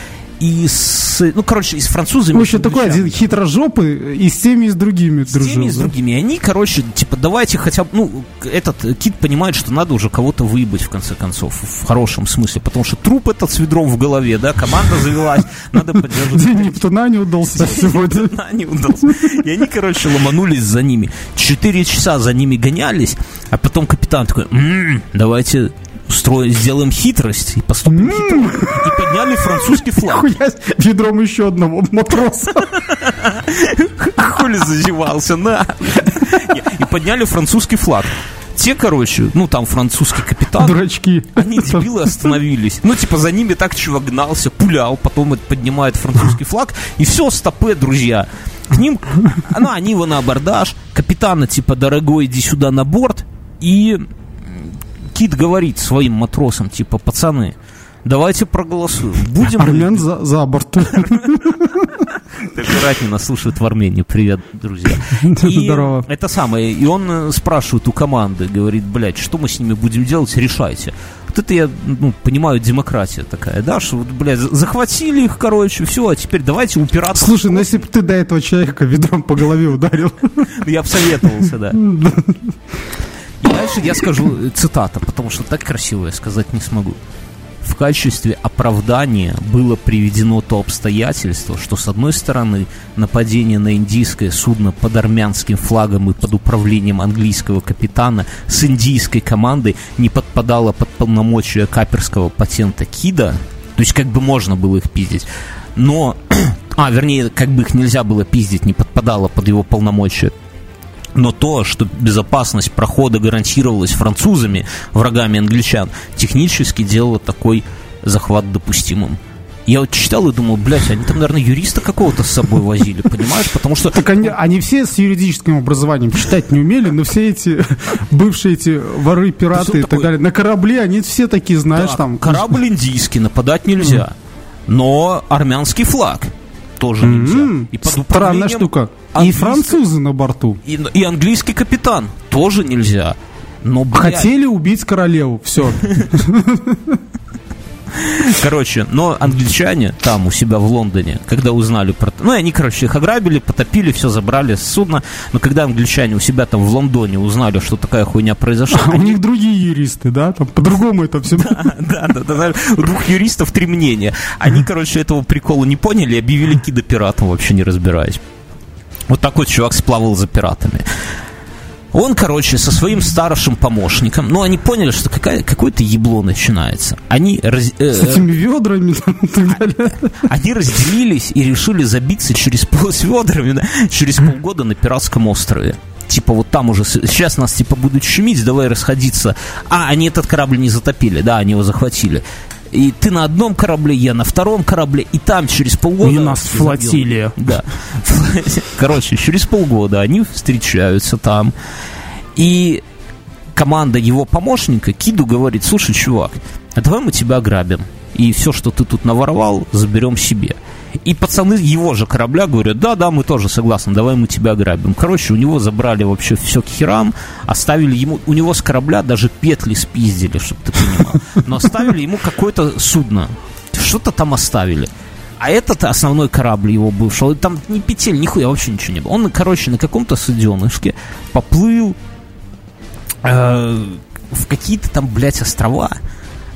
[SPEAKER 1] и с, ну, короче, и с французами.
[SPEAKER 2] В общем, такой один хитрожопый и с теми, и с другими с дружил. С теми,
[SPEAKER 1] и с другими. И они, короче, типа, давайте хотя бы, ну, этот Кит понимает, что надо уже кого-то выебать, в конце концов, в хорошем смысле, потому что труп этот с ведром в голове, да, команда завелась, надо поддерживать.
[SPEAKER 2] День Нептуна не удался сегодня.
[SPEAKER 1] Не удался. И они, короче, ломанулись за ними. Четыре часа за ними гонялись, а потом капитан такой, давайте устроим, сделаем хитрость и поступим хитро. И подняли французский флаг.
[SPEAKER 2] Ведром еще одного матроса.
[SPEAKER 1] Хули зазевался, на. И подняли французский флаг. Те, короче, ну там французский капитан.
[SPEAKER 2] Дурачки.
[SPEAKER 1] Они дебилы остановились. Ну, типа, за ними так чувак гнался, пулял, потом поднимает французский флаг. И все, стопы, друзья. К ним, ну, они его на абордаж. Капитана, типа, дорогой, иди сюда на борт. И Кит говорит своим матросам, типа, пацаны, давайте проголосуем.
[SPEAKER 2] Будем Армян за, за борт.
[SPEAKER 1] Аккуратнее нас слушают в Армении. Привет, друзья. И Здорово. Это самое. И он э, спрашивает у команды, говорит, блядь, что мы с ними будем делать, решайте. Вот это я, ну, понимаю, демократия такая, да, что, вот, блядь, захватили их, короче, все, а теперь давайте упираться.
[SPEAKER 2] Слушай, ну если бы ты до этого человека ведром по голове ударил.
[SPEAKER 1] Я бы советовался, да. И дальше я скажу э, цитата, потому что так красиво я сказать не смогу. В качестве оправдания было приведено то обстоятельство, что, с одной стороны, нападение на индийское судно под армянским флагом и под управлением английского капитана с индийской командой не подпадало под полномочия каперского патента Кида, то есть как бы можно было их пиздить, но, а, вернее, как бы их нельзя было пиздить, не подпадало под его полномочия но то, что безопасность прохода гарантировалась французами, врагами англичан, технически делало такой захват допустимым. Я вот читал и думал, блядь, они там, наверное, юриста какого-то с собой возили, понимаешь? Потому что...
[SPEAKER 2] Так они, они все с юридическим образованием читать не умели, но все эти бывшие эти воры, пираты и так далее, на корабле они все такие, знаешь, там...
[SPEAKER 1] Корабль индийский, нападать нельзя, но армянский флаг. Тоже нельзя.
[SPEAKER 2] И под Странная штука. И французы на борту.
[SPEAKER 1] И, и английский капитан тоже нельзя.
[SPEAKER 2] Но, блядь... Хотели убить королеву, все.
[SPEAKER 1] Короче, но англичане там у себя в Лондоне, когда узнали про... Ну, они, короче, их ограбили, потопили, все забрали с судна. Но когда англичане у себя там в Лондоне узнали, что такая хуйня произошла...
[SPEAKER 2] А они... у них другие юристы, да? Там по-другому это все...
[SPEAKER 1] Да, да, да, да. У двух юристов три мнения. Они, короче, этого прикола не поняли и объявили кида пиратом, вообще не разбираясь. Вот такой чувак сплавал за пиратами. Он, короче, со своим старшим помощником, ну, они поняли, что какая, какое-то ебло начинается. Они... Раз,
[SPEAKER 2] э, с этими ведрами и так далее.
[SPEAKER 1] Они разделились и решили забиться через пол с ведрами да, через полгода на пиратском острове типа вот там уже сейчас нас типа будут щемить, давай расходиться. А, они этот корабль не затопили, да, они его захватили. И ты на одном корабле, я на втором корабле, и там через полгода... И
[SPEAKER 2] нас флотилия.
[SPEAKER 1] Да. Короче, через полгода они встречаются там. И команда его помощника Киду говорит, слушай, чувак, а давай мы тебя ограбим. И все, что ты тут наворовал, заберем себе. И пацаны его же корабля говорят, да, да, мы тоже согласны, давай мы тебя ограбим. Короче, у него забрали вообще все к херам, оставили ему, у него с корабля даже петли спиздили, чтобы ты понимал. Но оставили ему какое-то судно, что-то там оставили. А этот основной корабль его бывшего, там ни петель, нихуя вообще ничего не было. Он, короче, на каком-то суденышке поплыл э, в какие-то там, блядь, острова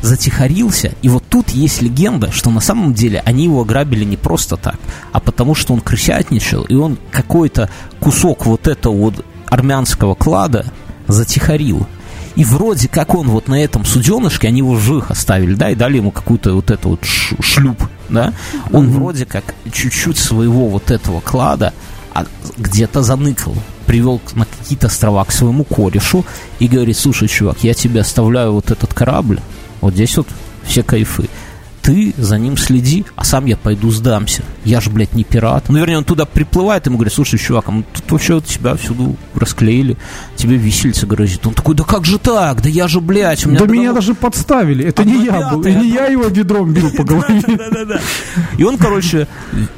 [SPEAKER 1] затихарился, и вот тут есть легенда, что на самом деле они его ограбили не просто так, а потому что он крысятничал, и он какой-то кусок вот этого вот армянского клада затихарил. И вроде как он вот на этом суденышке, они его в живых оставили, да, и дали ему какую-то вот эту вот шлюп, да, он mm-hmm. вроде как чуть-чуть своего вот этого клада а, где-то заныкал привел на какие-то острова к своему корешу и говорит, слушай, чувак, я тебе оставляю вот этот корабль, вот здесь вот все кайфы. Ты за ним следи, а сам я пойду сдамся. Я же, блядь, не пират. Ну, вернее, он туда приплывает, ему говорит, слушай, чувак, а мы тут вообще вот тебя всюду расклеили, тебе висельца грозит. Он такой, да как же так? Да я же, блядь,
[SPEAKER 2] у меня... Да меня даже подставили, это не я был, и не я его ведром бил по голове.
[SPEAKER 1] И он, короче,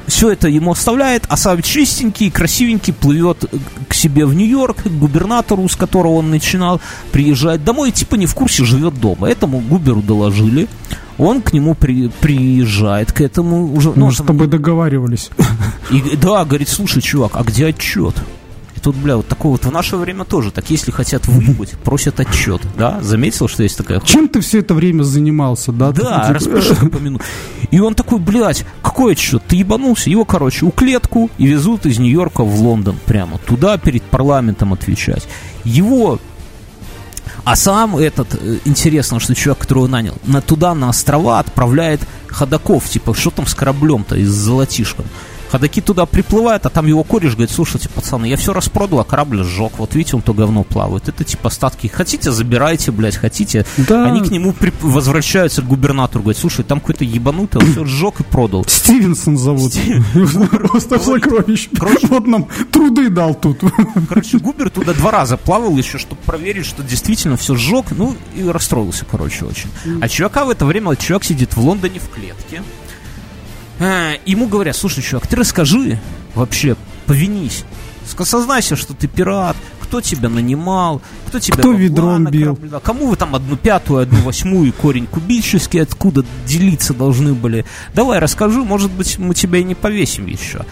[SPEAKER 1] все это ему оставляет, а сам чистенький, красивенький плывет к себе в Нью-Йорк, к губернатору, с которого он начинал, приезжает домой и типа не в курсе живет дома. Этому губеру доложили. Он к нему при, приезжает, к этому уже...
[SPEAKER 2] Ну, Мы с тобой договаривались.
[SPEAKER 1] И, да, говорит, слушай, чувак, а где отчет? И тут, бля, вот такое вот в наше время тоже. Так если хотят выебать, просят отчет. Да? Заметил, что есть такая
[SPEAKER 2] Чем ты все это время занимался, да?
[SPEAKER 1] Да, распиши по минуту. И он такой, блядь, какой отчет? Ты ебанулся? Его, короче, у клетку и везут из Нью-Йорка в Лондон прямо. Туда перед парламентом отвечать. Его а сам этот, э, интересно, что чувак, которого нанял, на, туда, на острова отправляет ходаков, типа, что там с кораблем-то и с золотишком. Ходаки туда приплывают, а там его кореш говорит, слушайте, пацаны, я все распродал, а корабль сжег. Вот видите, он то говно плавает. Это типа остатки. Хотите, забирайте, блядь, хотите. Да. Они к нему при... возвращаются к губернатору, говорят, слушай, там какой-то ебанутый, он все сжег и продал.
[SPEAKER 2] Стивенсон зовут. Просто сокровище. Вот нам труды дал тут.
[SPEAKER 1] Короче, Губер туда два раза плавал еще, чтобы проверить, что действительно все сжег. Ну, и расстроился, короче, очень. А чувака в это время, чувак сидит в Лондоне в клетке ему говорят, слушай, чувак, ты расскажи вообще, повинись. Сознайся, что ты пират, кто тебя нанимал, кто тебя
[SPEAKER 2] кто ведром бил,
[SPEAKER 1] корабле, кому вы там одну пятую, одну восьмую корень кубический, откуда делиться должны были. Давай расскажи, может быть, мы тебя и не повесим еще.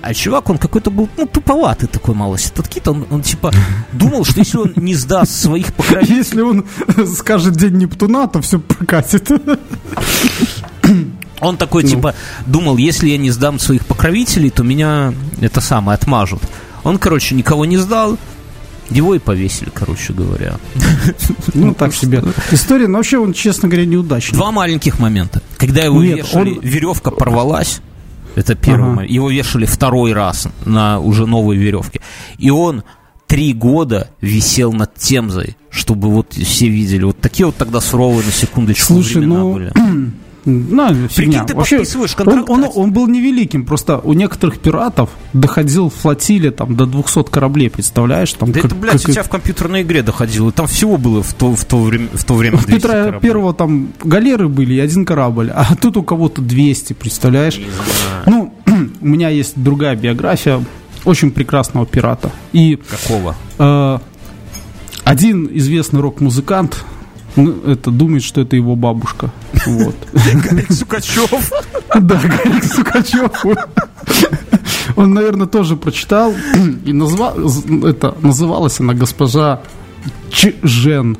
[SPEAKER 1] А чувак, он какой-то был, ну, туповатый такой малость. Этот кит, он, он типа думал, что если он не сдаст своих покровителей...
[SPEAKER 2] Если он скажет день Нептуна, то все прокатит.
[SPEAKER 1] Он такой, ну. типа, думал, если я не сдам своих покровителей, то меня это самое отмажут. Он, короче, никого не сдал, его и повесили, короче говоря.
[SPEAKER 2] Ну, так себе. История, но вообще он, честно говоря, неудачный.
[SPEAKER 1] Два маленьких момента. Когда его Нет, вешали, он... веревка порвалась, это первый ага. момент. Его вешали второй раз на уже новой веревке. И он три года висел над Темзой, чтобы вот все видели. Вот такие вот тогда суровые, на секундочку,
[SPEAKER 2] Слушай, времена ну... были. Ну, фигня. ты Вообще, Он, он, он был невеликим, просто у некоторых пиратов доходил флотилия там до 200 кораблей, представляешь? Там,
[SPEAKER 1] да как, это, блядь, как... у тебя в компьютерной игре доходило, там всего было в то, в то время, в то время
[SPEAKER 2] В Петра кораблей. Первого там галеры были и один корабль, а тут у кого-то 200, представляешь? Ну, у меня есть другая биография очень прекрасного пирата. И,
[SPEAKER 1] Какого?
[SPEAKER 2] Э, один известный рок-музыкант ну, это думает, что это его бабушка. Вот.
[SPEAKER 1] Гарик Сукачев.
[SPEAKER 2] Да, Гарик Сукачев. Он, наверное, тоже прочитал. И назвал, это, называлась она госпожа Чжен.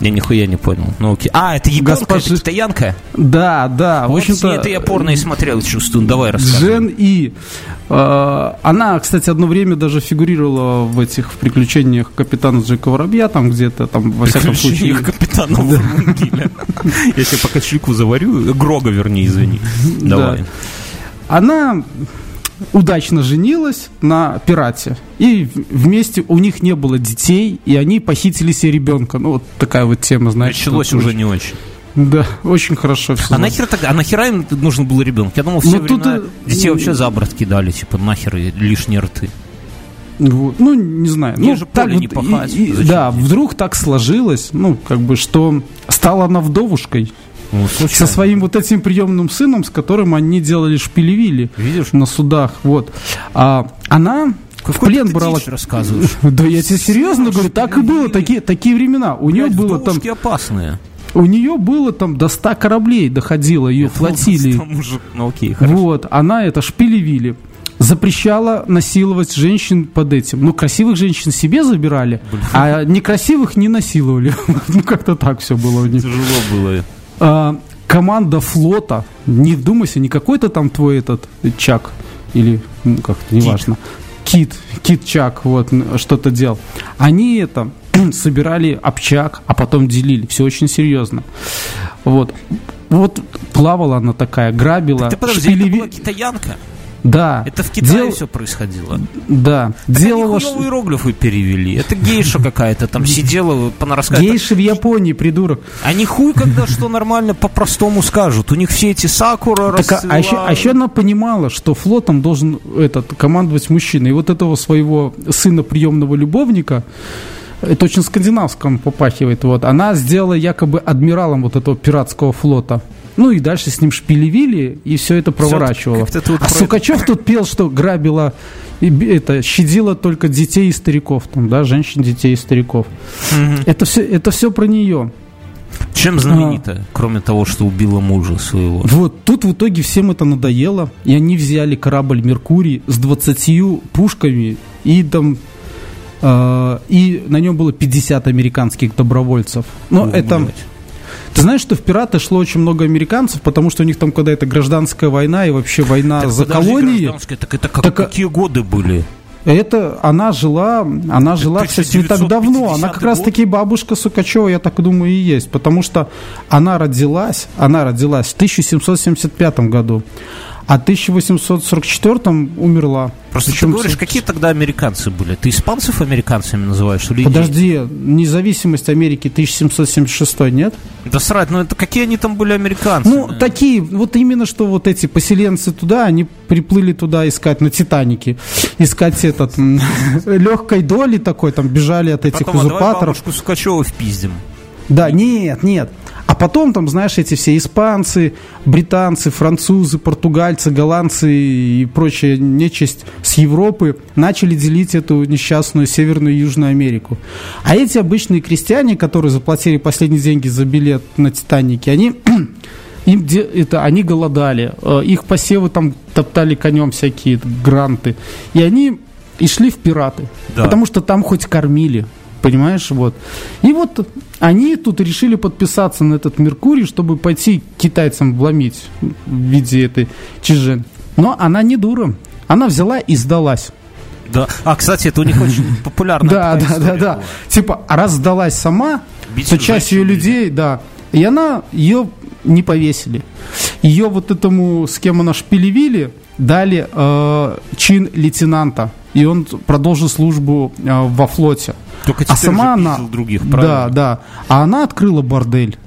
[SPEAKER 1] Я нихуя не понял. Ну окей. А, это японка, Госпожи... это китаянка?
[SPEAKER 2] Да, да.
[SPEAKER 1] Вот в общем-то, это я порно и смотрел, чувствую. Давай рассказывай.
[SPEAKER 2] Джен И. Э, она, кстати, одно время даже фигурировала в этих в приключениях капитана Джека Воробья, там где-то, там, во всяком случае.
[SPEAKER 1] капитана Воробья. Я себе пока чайку заварю. Грога, вернее, извини. Давай.
[SPEAKER 2] Она удачно женилась на пирате. И вместе у них не было детей, и они похитили себе ребенка. Ну, вот такая вот тема, знаешь.
[SPEAKER 1] Началось уже не очень.
[SPEAKER 2] Да, очень хорошо все.
[SPEAKER 1] А нахер, так, а нахера им нужен был ребенок? Я думал, все ну, времена тут, детей вообще за борт кидали, типа нахер лишние рты.
[SPEAKER 2] Вот. Ну, не знаю.
[SPEAKER 1] Мне ну, же так, не пахать. И,
[SPEAKER 2] и, да, вдруг так сложилось, ну, как бы, что стала она вдовушкой. Ну, со своим вот этим приемным сыном, с которым они делали шпилевили Видишь? на судах. Вот. А, она
[SPEAKER 1] в плен брала. рассказываешь.
[SPEAKER 2] Да я тебе серьезно говорю, так и было, такие, такие времена. У нее было там...
[SPEAKER 1] опасные.
[SPEAKER 2] У нее было там до 100 кораблей доходило ее флотилии.
[SPEAKER 1] Ну, окей,
[SPEAKER 2] Вот, она это шпилевили запрещала насиловать женщин под этим. Ну, красивых женщин себе забирали, а некрасивых не насиловали. ну, как-то так все было у них.
[SPEAKER 1] Тяжело было.
[SPEAKER 2] А, команда флота, не вдумайся, не какой-то там твой этот Чак, или ну, как-то, неважно. Кит, Кит Чак, вот, что-то делал. Они это собирали общак, а потом делили. Все очень серьезно. Вот. Вот плавала она такая, грабила. Так
[SPEAKER 1] ты подожди, шпилеви... это была китаянка?
[SPEAKER 2] Да.
[SPEAKER 1] Это в Китае Дел... все происходило.
[SPEAKER 2] Да.
[SPEAKER 1] Так Делала... Они иероглифы перевели. Это гейша какая-то там сидела, понарассказывала.
[SPEAKER 2] Гейши в Японии, придурок.
[SPEAKER 1] Они хуй когда что нормально по-простому скажут. У них все эти сакура
[SPEAKER 2] так, а, а, еще, а еще она понимала, что флотом должен этот, командовать мужчина. И вот этого своего сына приемного любовника это очень скандинавском попахивает, вот, она сделала якобы адмиралом вот этого пиратского флота. Ну и дальше с ним шпилевили, и все это проворачивало. Все, а про Сукачев тут пел, что грабила, и это, щадила только детей и стариков, там, да, женщин, детей и стариков. Угу. Это, все, это все про нее.
[SPEAKER 1] Чем знаменита, а, кроме того, что убила мужа своего?
[SPEAKER 2] Вот, тут в итоге всем это надоело, и они взяли корабль «Меркурий» с 20 пушками и там э, и на нем было 50 американских добровольцев. Но О, это... Блядь. Ты знаешь, что в пираты шло очень много американцев, потому что у них там когда это гражданская война и вообще война так за колонии.
[SPEAKER 1] Так это как, так, какие годы были?
[SPEAKER 2] Это она жила, она жила, кстати, не так давно. Она как раз таки бабушка Сукачева, я так думаю, и есть. Потому что она родилась, она родилась в 1775 году а в 1844 умерла.
[SPEAKER 1] Просто Причем, ты говоришь, какие тогда американцы были? Ты испанцев американцами называешь? Или
[SPEAKER 2] Подожди, независимость Америки 1776, нет?
[SPEAKER 1] Да срать, ну это какие они там были американцы?
[SPEAKER 2] Ну, такие, вот именно что вот эти поселенцы туда, они приплыли туда искать на Титанике, искать этот легкой доли такой, там бежали от этих Потом, узурпаторов. А давай бабушку
[SPEAKER 1] Сукачева впиздим.
[SPEAKER 2] Да, нет, нет. Потом там, знаешь, эти все испанцы, британцы, французы, португальцы, голландцы и прочая нечисть с Европы начали делить эту несчастную Северную и Южную Америку. А эти обычные крестьяне, которые заплатили последние деньги за билет на Титанике, они им это, они голодали, э, их посевы там топтали конем всякие гранты, и они и шли в пираты, да. потому что там хоть кормили, Понимаешь, вот. И вот они тут решили подписаться на этот Меркурий, чтобы пойти китайцам вломить в виде этой чижи. Но она не дура. Она взяла и сдалась.
[SPEAKER 1] Да. А, кстати, это у них очень популярно.
[SPEAKER 2] Да, да, да, да. Типа, раз сдалась сама, то часть ее людей, да. И она, ее не повесили. Ее вот этому, с кем она шпилевили, дали э, чин лейтенанта. И он продолжил службу э, во флоте.
[SPEAKER 1] Только а сама она, других,
[SPEAKER 2] правильно? Да, да. А она открыла бордель.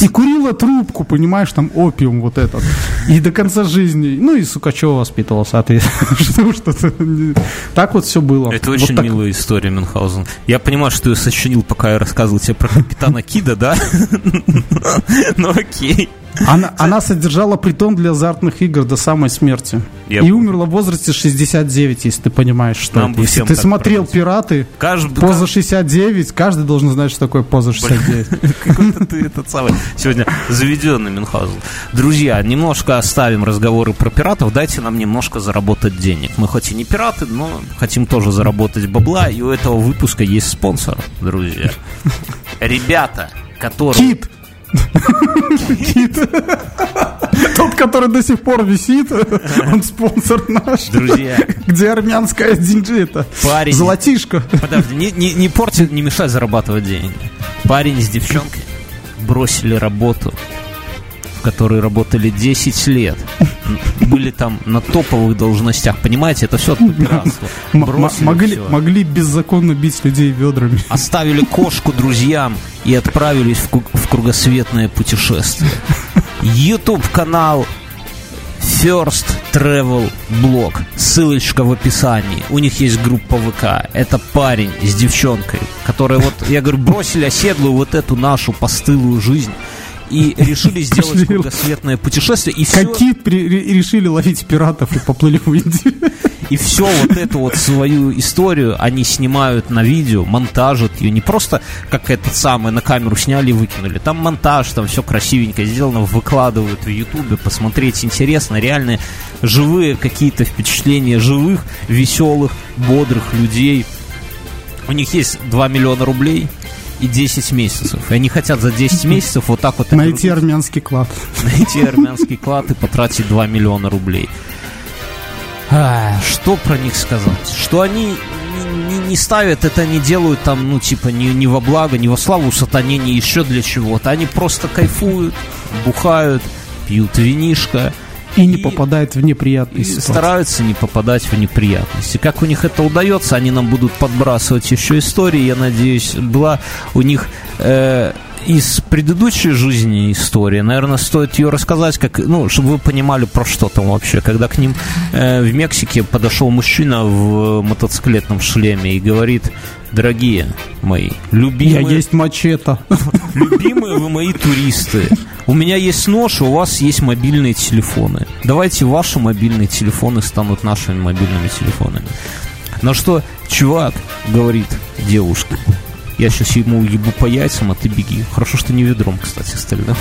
[SPEAKER 2] И курила трубку, понимаешь, там опиум вот этот. И до конца жизни. Ну и Сукачева воспитывала, соответственно. что Так вот все было.
[SPEAKER 1] Это очень
[SPEAKER 2] вот
[SPEAKER 1] милая история, Мюнхгаузен. Я понимаю, что я сочинил, пока я рассказывал тебе про капитана Кида, да? Ну окей.
[SPEAKER 2] Она, она содержала притон для азартных игр до самой смерти. Я и умерла в возрасте 69, если ты понимаешь, что Нам это. Если ты смотрел продать. «Пираты», каждый, поза 69, каждый должен знать, что такое поза 69.
[SPEAKER 1] Какой-то ты этот самый сегодня заведенный Мюнхгаузен. Друзья, немножко оставим разговоры про пиратов, дайте нам немножко заработать денег. Мы хоть и не пираты, но хотим тоже заработать бабла, и у этого выпуска есть спонсор, друзья. Ребята, которые...
[SPEAKER 2] Кит! Тот, который до сих пор висит, он спонсор наш.
[SPEAKER 1] Друзья.
[SPEAKER 2] Где армянская диджи это?
[SPEAKER 1] Парень.
[SPEAKER 2] Золотишко.
[SPEAKER 1] Подожди, не, не, не порти, не мешай зарабатывать деньги. Парень с девчонкой бросили работу которые работали 10 лет, были там на топовых должностях. Понимаете, это все пиратство.
[SPEAKER 2] Могли, могли беззаконно бить людей ведрами.
[SPEAKER 1] Оставили кошку друзьям и отправились в, кругосветное путешествие. YouTube канал First Travel Blog. Ссылочка в описании. У них есть группа ВК. Это парень с девчонкой, которые вот, я говорю, бросили оседлую вот эту нашу постылую жизнь и решили сделать кругосветное путешествие. И
[SPEAKER 2] Какие все... решили ловить пиратов и поплыли в Индию.
[SPEAKER 1] И все вот эту вот свою историю они снимают на видео, монтажат ее. Не просто как этот самый на камеру сняли и выкинули. Там монтаж, там все красивенько сделано, выкладывают в Ютубе, посмотреть интересно. Реальные живые какие-то впечатления живых, веселых, бодрых людей. У них есть 2 миллиона рублей, и 10 месяцев. И они хотят за 10 месяцев вот так вот...
[SPEAKER 2] Найти армянский клад.
[SPEAKER 1] Найти армянский клад и потратить 2 миллиона рублей. А, что про них сказать? Что они не, не ставят это, не делают там, ну, типа, не, не во благо, не во славу сатане, не еще для чего-то. Они просто кайфуют, бухают, пьют винишко,
[SPEAKER 2] и не попадает в неприятные ситуации.
[SPEAKER 1] Стараются не попадать в неприятности. Как у них это удается, они нам будут подбрасывать еще истории, я надеюсь. Была у них э, из предыдущей жизни история. Наверное, стоит ее рассказать, как, ну, чтобы вы понимали, про что там вообще. Когда к ним э, в Мексике подошел мужчина в мотоциклетном шлеме и говорит, дорогие мои, любимые...
[SPEAKER 2] Я есть мачете.
[SPEAKER 1] Любимые вы мои туристы. У меня есть нож, у вас есть мобильные телефоны. Давайте ваши мобильные телефоны станут нашими мобильными телефонами. На что чувак говорит девушке, я сейчас ему ебу по яйцам, а ты беги. Хорошо, что не ведром, кстати, стрелял.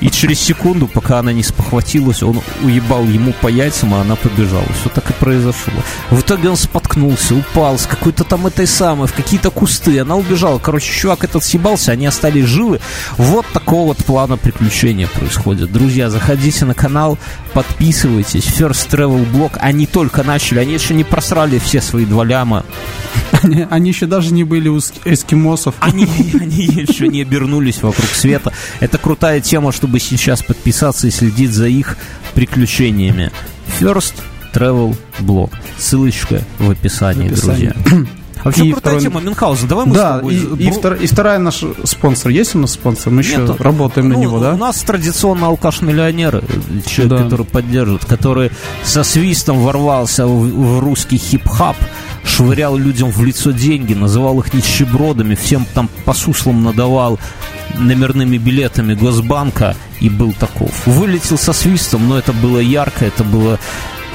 [SPEAKER 1] И через секунду, пока она не спохватилась, он уебал ему по яйцам, а она побежала. Все так и произошло. В итоге он споткнулся, упал с какой-то там этой самой, в какие-то кусты. Она убежала. Короче, чувак этот съебался, они остались живы. Вот такого вот плана приключения происходит. Друзья, заходите на канал, подписывайтесь. First Travel Blog. Они только начали, они еще не просрали все свои два ляма.
[SPEAKER 2] Они еще даже не были у эскимосов.
[SPEAKER 1] Они, они еще не обернулись вокруг света. Это крутая тема, чтобы сейчас подписаться и следить за их приключениями. First Travel Blog. Ссылочка в описании, в описании. друзья. Вообще и крутая второй... тема Мюнхгаузен. Давай мы
[SPEAKER 2] да, с тобой... И, и, втор... и вторая наш спонсор. Есть у нас спонсор? Мы Нет, еще работаем ну, на него, да?
[SPEAKER 1] У нас традиционно алкаш-миллионер, человек, да. который поддерживает, который со свистом ворвался в, в русский хип-хап, швырял людям в лицо деньги, называл их нищебродами, всем там по суслам надавал номерными билетами Госбанка и был таков. Вылетел со свистом, но это было ярко, это было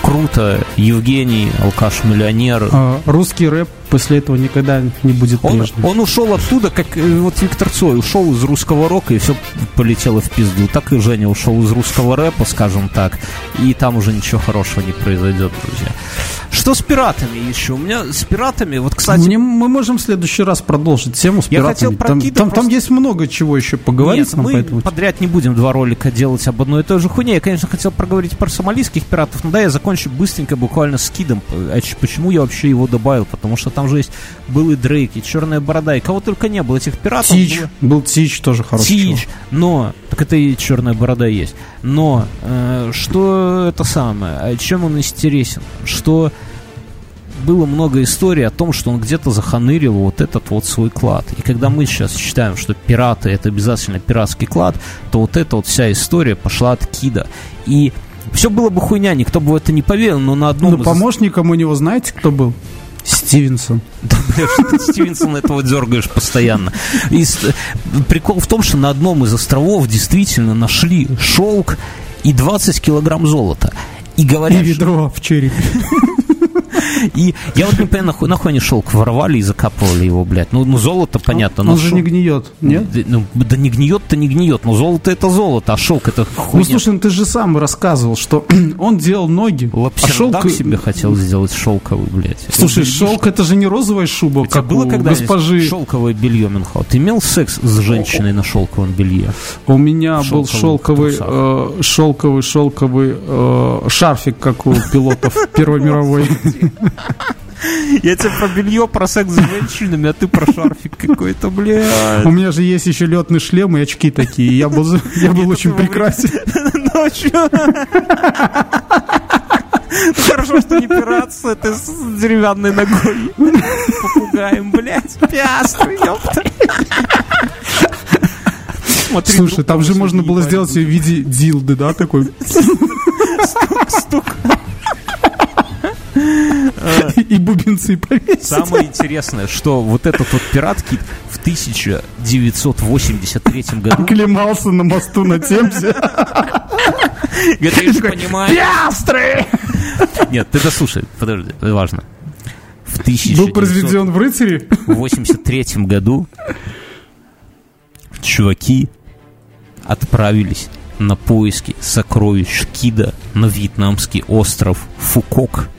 [SPEAKER 1] круто. Евгений, алкаш-миллионер.
[SPEAKER 2] А, русский рэп после этого никогда не будет
[SPEAKER 1] он, Он ушел оттуда, как э, вот Виктор Цой ушел из русского рока, и все полетело в пизду. Так и Женя ушел из русского рэпа, скажем так, и там уже ничего хорошего не произойдет, друзья. Что с пиратами еще? У меня с пиратами, вот, кстати...
[SPEAKER 2] Мне, мы можем в следующий раз продолжить тему с пиратами. Я хотел про там, Кида там, просто... там есть много чего еще поговорить.
[SPEAKER 1] Нет, мы поэтому... подряд не будем два ролика делать об одной и той же хуйне. Я, конечно, хотел проговорить про сомалийских пиратов, но да, я закончу быстренько, буквально с Кидом. А почему я вообще его добавил? Потому что там же есть был и Дрейк, и Черная Борода, и кого только не было этих пиратов.
[SPEAKER 2] Тич, было... был Тич тоже хороший
[SPEAKER 1] Тич, чувак. но, так это и Черная Борода есть. Но, э, что это самое, а чем он интересен? Что было много историй о том, что он где-то заханырил вот этот вот свой клад. И когда мы сейчас считаем, что пираты это обязательно пиратский клад, то вот эта вот вся история пошла от Кида. И все было бы хуйня, никто бы в это не поверил, но на одном...
[SPEAKER 2] Ну, из... помощником у него знаете, кто был? Стивенсон.
[SPEAKER 1] Да, бля, что ты Стивенсон этого дергаешь постоянно. И прикол в том, что на одном из островов действительно нашли шелк и 20 килограмм золота. И говорят,
[SPEAKER 2] и ведро в черепе.
[SPEAKER 1] И я вот не понимаю, нахуй, нахуй они шелк воровали и закапывали его, блядь. Ну, ну золото понятно.
[SPEAKER 2] Он, он же шел... не гниет, нет?
[SPEAKER 1] Ну, да не гниет-то не гниет, но золото это золото, а шелк это хуйня.
[SPEAKER 2] Ну, слушай, ну ты же сам рассказывал, что он делал ноги,
[SPEAKER 1] а шелк... себе хотел сделать шелковый, блядь.
[SPEAKER 2] Слушай, шелк это же не розовая шуба, как было у когда госпожи.
[SPEAKER 1] шелковое белье, Мюнхгаузен? Ты имел секс с женщиной на шелковом белье?
[SPEAKER 2] У меня был шелковый, э, шелковый, шелковый э, шарфик, как у пилотов Первой мировой.
[SPEAKER 1] Я тебе про белье, про секс с женщинами, а ты про шарфик какой-то, блядь.
[SPEAKER 2] У меня же есть еще летный шлем и очки такие. Я был, я был очень прекрасен. Ночью.
[SPEAKER 1] Хорошо, что не пиратство, ты с деревянной ногой. Попугаем, блядь, пиастры, ёпта.
[SPEAKER 2] Смотри, Слушай, там же можно было сделать в виде дилды, да, такой? Стук, стук. И бубенцы повесить.
[SPEAKER 1] Самое интересное, что вот этот вот пират Кит в 1983 году...
[SPEAKER 2] Оклемался на мосту на Темзе.
[SPEAKER 1] Ты же понимаешь...
[SPEAKER 2] Пиастры!
[SPEAKER 1] Нет, ты дослушай, подожди, это важно.
[SPEAKER 2] В 1983 Был произведен в рыцаре?
[SPEAKER 1] В 83 году чуваки отправились на поиски сокровищ Кида на вьетнамский остров Фукок.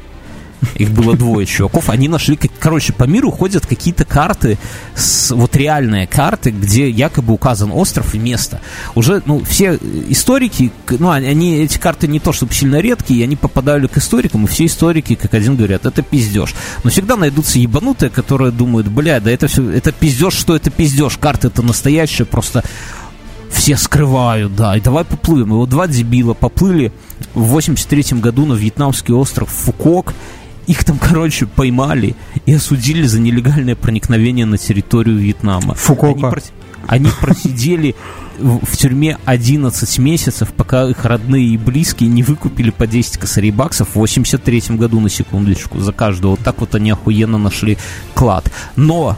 [SPEAKER 1] Их было двое чуваков. Они нашли, короче, по миру ходят какие-то карты, с, вот реальные карты, где якобы указан остров и место. Уже, ну, все историки, ну, они, эти карты не то чтобы сильно редкие, они попадали к историкам, и все историки, как один говорят, это пиздеж. Но всегда найдутся ебанутые, которые думают, бля, да это все, это пиздеж, что это пиздеж, карты это настоящие, просто все скрывают, да, и давай поплывем. И вот два дебила поплыли в 83 году на вьетнамский остров Фукок, их там, короче, поймали и осудили за нелегальное проникновение на территорию Вьетнама.
[SPEAKER 2] Фукуока.
[SPEAKER 1] Они, прос... Они просидели в, тюрьме 11 месяцев, пока их родные и близкие не выкупили по 10 косарей баксов в 83 году, на секундочку, за каждого. Вот так вот они охуенно нашли клад. Но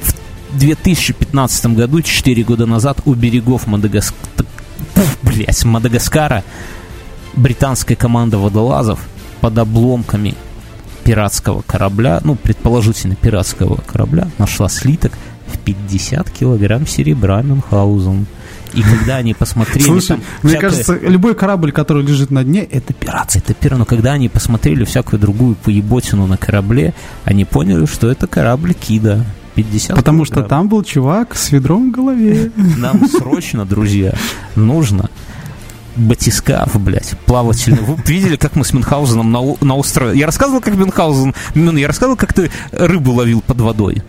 [SPEAKER 1] в 2015 году, 4 года назад, у берегов Мадагаскара, блять, Мадагаскара британская команда водолазов под обломками пиратского корабля, ну, предположительно пиратского корабля, нашла слиток в 50 килограмм серебра Мюнхгаузен. И когда они посмотрели...
[SPEAKER 2] Слушай, там, мне всякое... кажется, любой корабль, который лежит на дне, это пират.
[SPEAKER 1] Это пират. Но когда они посмотрели всякую другую поеботину на корабле, они поняли, что это корабль Кида. 50
[SPEAKER 2] Потому килограмм. что там был чувак с ведром в голове.
[SPEAKER 1] Нам срочно, друзья, нужно батискаф, блядь, плавательный. Вы видели, как мы с Мюнхгаузеном на, на острове... Я рассказывал, как Мюнхгаузен... Я рассказывал, как ты рыбу ловил под водой?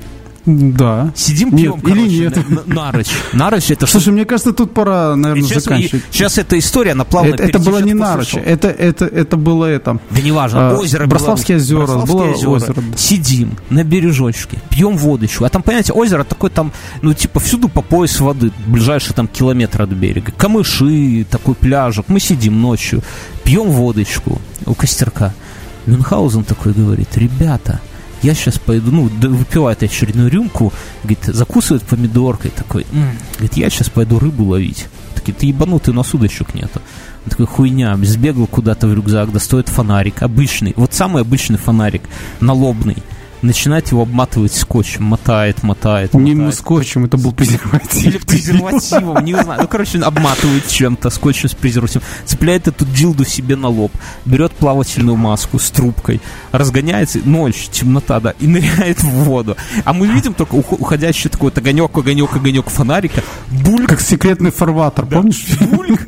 [SPEAKER 2] Да.
[SPEAKER 1] Сидим, пьем, нет, короче, или нет. На, нарочь. Нарочь это
[SPEAKER 2] Слушай, мне кажется, тут пора, наверное,
[SPEAKER 1] сейчас,
[SPEAKER 2] заканчивать.
[SPEAKER 1] Сейчас эта история, она плавно
[SPEAKER 2] Это, это было не нарочь, это, это, это было это...
[SPEAKER 1] Да неважно, а, озеро
[SPEAKER 2] Брославские озера, Брославские озера. озеро.
[SPEAKER 1] Сидим на бережочке, пьем водочку. А там, понимаете, озеро такое там, ну, типа, всюду по пояс воды, ближайшие там километр от берега. Камыши, такой пляжик. Мы сидим ночью, пьем водочку у костерка. Мюнхгаузен такой говорит, ребята, я сейчас пойду, ну, выпивает очередную рюмку, говорит, закусывает помидоркой, такой, м-м", говорит, я сейчас пойду рыбу ловить. Такие, ты ебанутый, у нас удочек нету. Он такой, хуйня, сбегал куда-то в рюкзак, достает фонарик, обычный, вот самый обычный фонарик, налобный начинает его обматывать скотчем, мотает, мотает.
[SPEAKER 2] Не мотает. скотчем, это был презерватив.
[SPEAKER 1] Или презервативом, не знаю. Ну, короче, обматывает чем-то, скотчем с презервативом, цепляет эту дилду себе на лоб, берет плавательную маску с трубкой, разгоняется, ночь, темнота, да, и ныряет в воду. А мы видим только уходящий такой вот огонек, огонек, огонек фонарика,
[SPEAKER 2] бульк. Как секретный фарватер, да. помнишь? Бульк.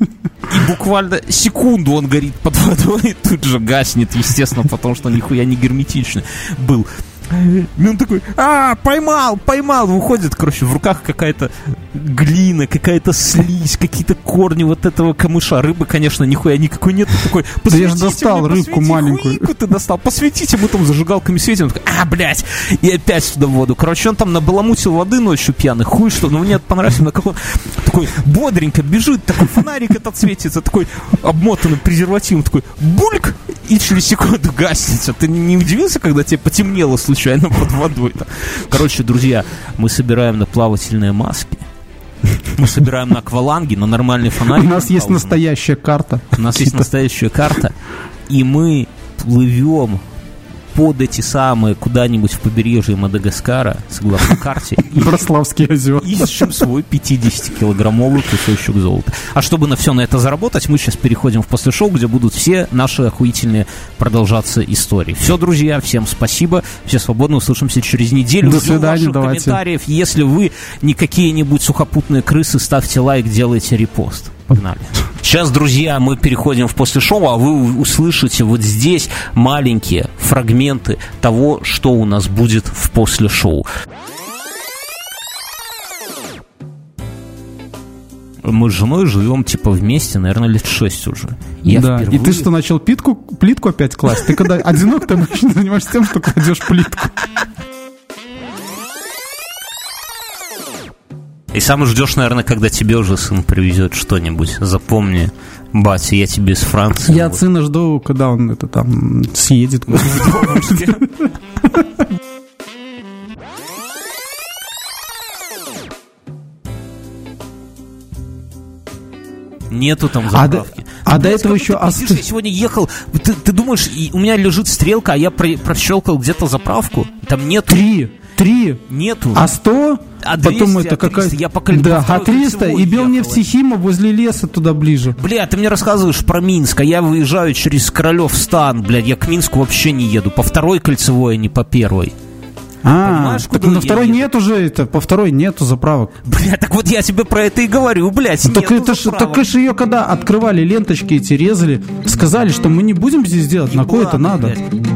[SPEAKER 1] И буквально секунду он горит под водой, и тут же гаснет, естественно, потому что нихуя не герметичный был. И он такой, а, поймал, поймал. Выходит, короче, в руках какая-то глина, какая-то слизь, какие-то корни вот этого камыша. Рыбы, конечно, нихуя никакой нет. такой,
[SPEAKER 2] да я же достал мне, рыбку маленькую.
[SPEAKER 1] Хуйку ты достал, посветите, мы там зажигалками светим. Он такой, а, блядь, и опять туда в воду. Короче, он там набаламутил воды ночью пьяный, хуй что. Но мне понравилось, на как он такой бодренько бежит, такой фонарик этот светится, такой обмотанный презервативом, такой бульк, и через секунду гаснется. Ты не удивился, когда тебе потемнело случайно под водой? -то? Короче, друзья, мы собираем на плавательные маски. Мы собираем на акваланге, на нормальный фонарик.
[SPEAKER 2] У нас есть настоящая карта.
[SPEAKER 1] У нас есть настоящая карта. И мы плывем под эти самые куда-нибудь в побережье Мадагаскара, согласно карте.
[SPEAKER 2] Брославские озера.
[SPEAKER 1] Ищем свой 50-килограммовый кусочек золота. А чтобы на все на это заработать, мы сейчас переходим в после шоу, где будут все наши охуительные продолжаться истории. Все, друзья, всем спасибо. Все свободно услышимся через неделю.
[SPEAKER 2] До свидания,
[SPEAKER 1] давайте. комментариев. Если вы не какие-нибудь сухопутные крысы, ставьте лайк, делайте репост. Погнали. Сейчас, друзья, мы переходим в после шоу, а вы услышите вот здесь маленькие фрагменты того, что у нас будет в после шоу. мы с женой живем, типа, вместе, наверное, лет шесть уже.
[SPEAKER 2] Я да, впервые... и ты что, начал плитку, плитку опять класть? Ты когда одинок, ты обычно занимаешься тем, что кладешь плитку.
[SPEAKER 1] И сам ждешь, наверное, когда тебе уже сын привезет что-нибудь. Запомни, батя, я тебе из Франции.
[SPEAKER 2] Я от сына жду, когда он это там съедет.
[SPEAKER 1] Нету там заправки.
[SPEAKER 2] А, а до этого еще...
[SPEAKER 1] Ты, я сегодня ехал, ты, ты думаешь, у меня лежит стрелка, а я про, прощелкал где-то заправку? Там нет...
[SPEAKER 2] Три! Три!
[SPEAKER 1] Нету.
[SPEAKER 2] А сто?
[SPEAKER 1] А 200,
[SPEAKER 2] Потом это какая...
[SPEAKER 1] Я по
[SPEAKER 2] Да, а 300 и Белнефтехима возле леса туда ближе.
[SPEAKER 1] Бля, ты мне рассказываешь про Минск, а я выезжаю через Королев стан, блядь, я к Минску вообще не еду. По второй кольцевой, а не по первой.
[SPEAKER 2] А, так на второй еду? нет уже, это, по второй нету заправок.
[SPEAKER 1] Бля, так вот я тебе про это и говорю, блядь,
[SPEAKER 2] ну, так это ж, Так же ее когда открывали ленточки эти резали, сказали, что мы не будем здесь делать, на кое это надо. Блядь.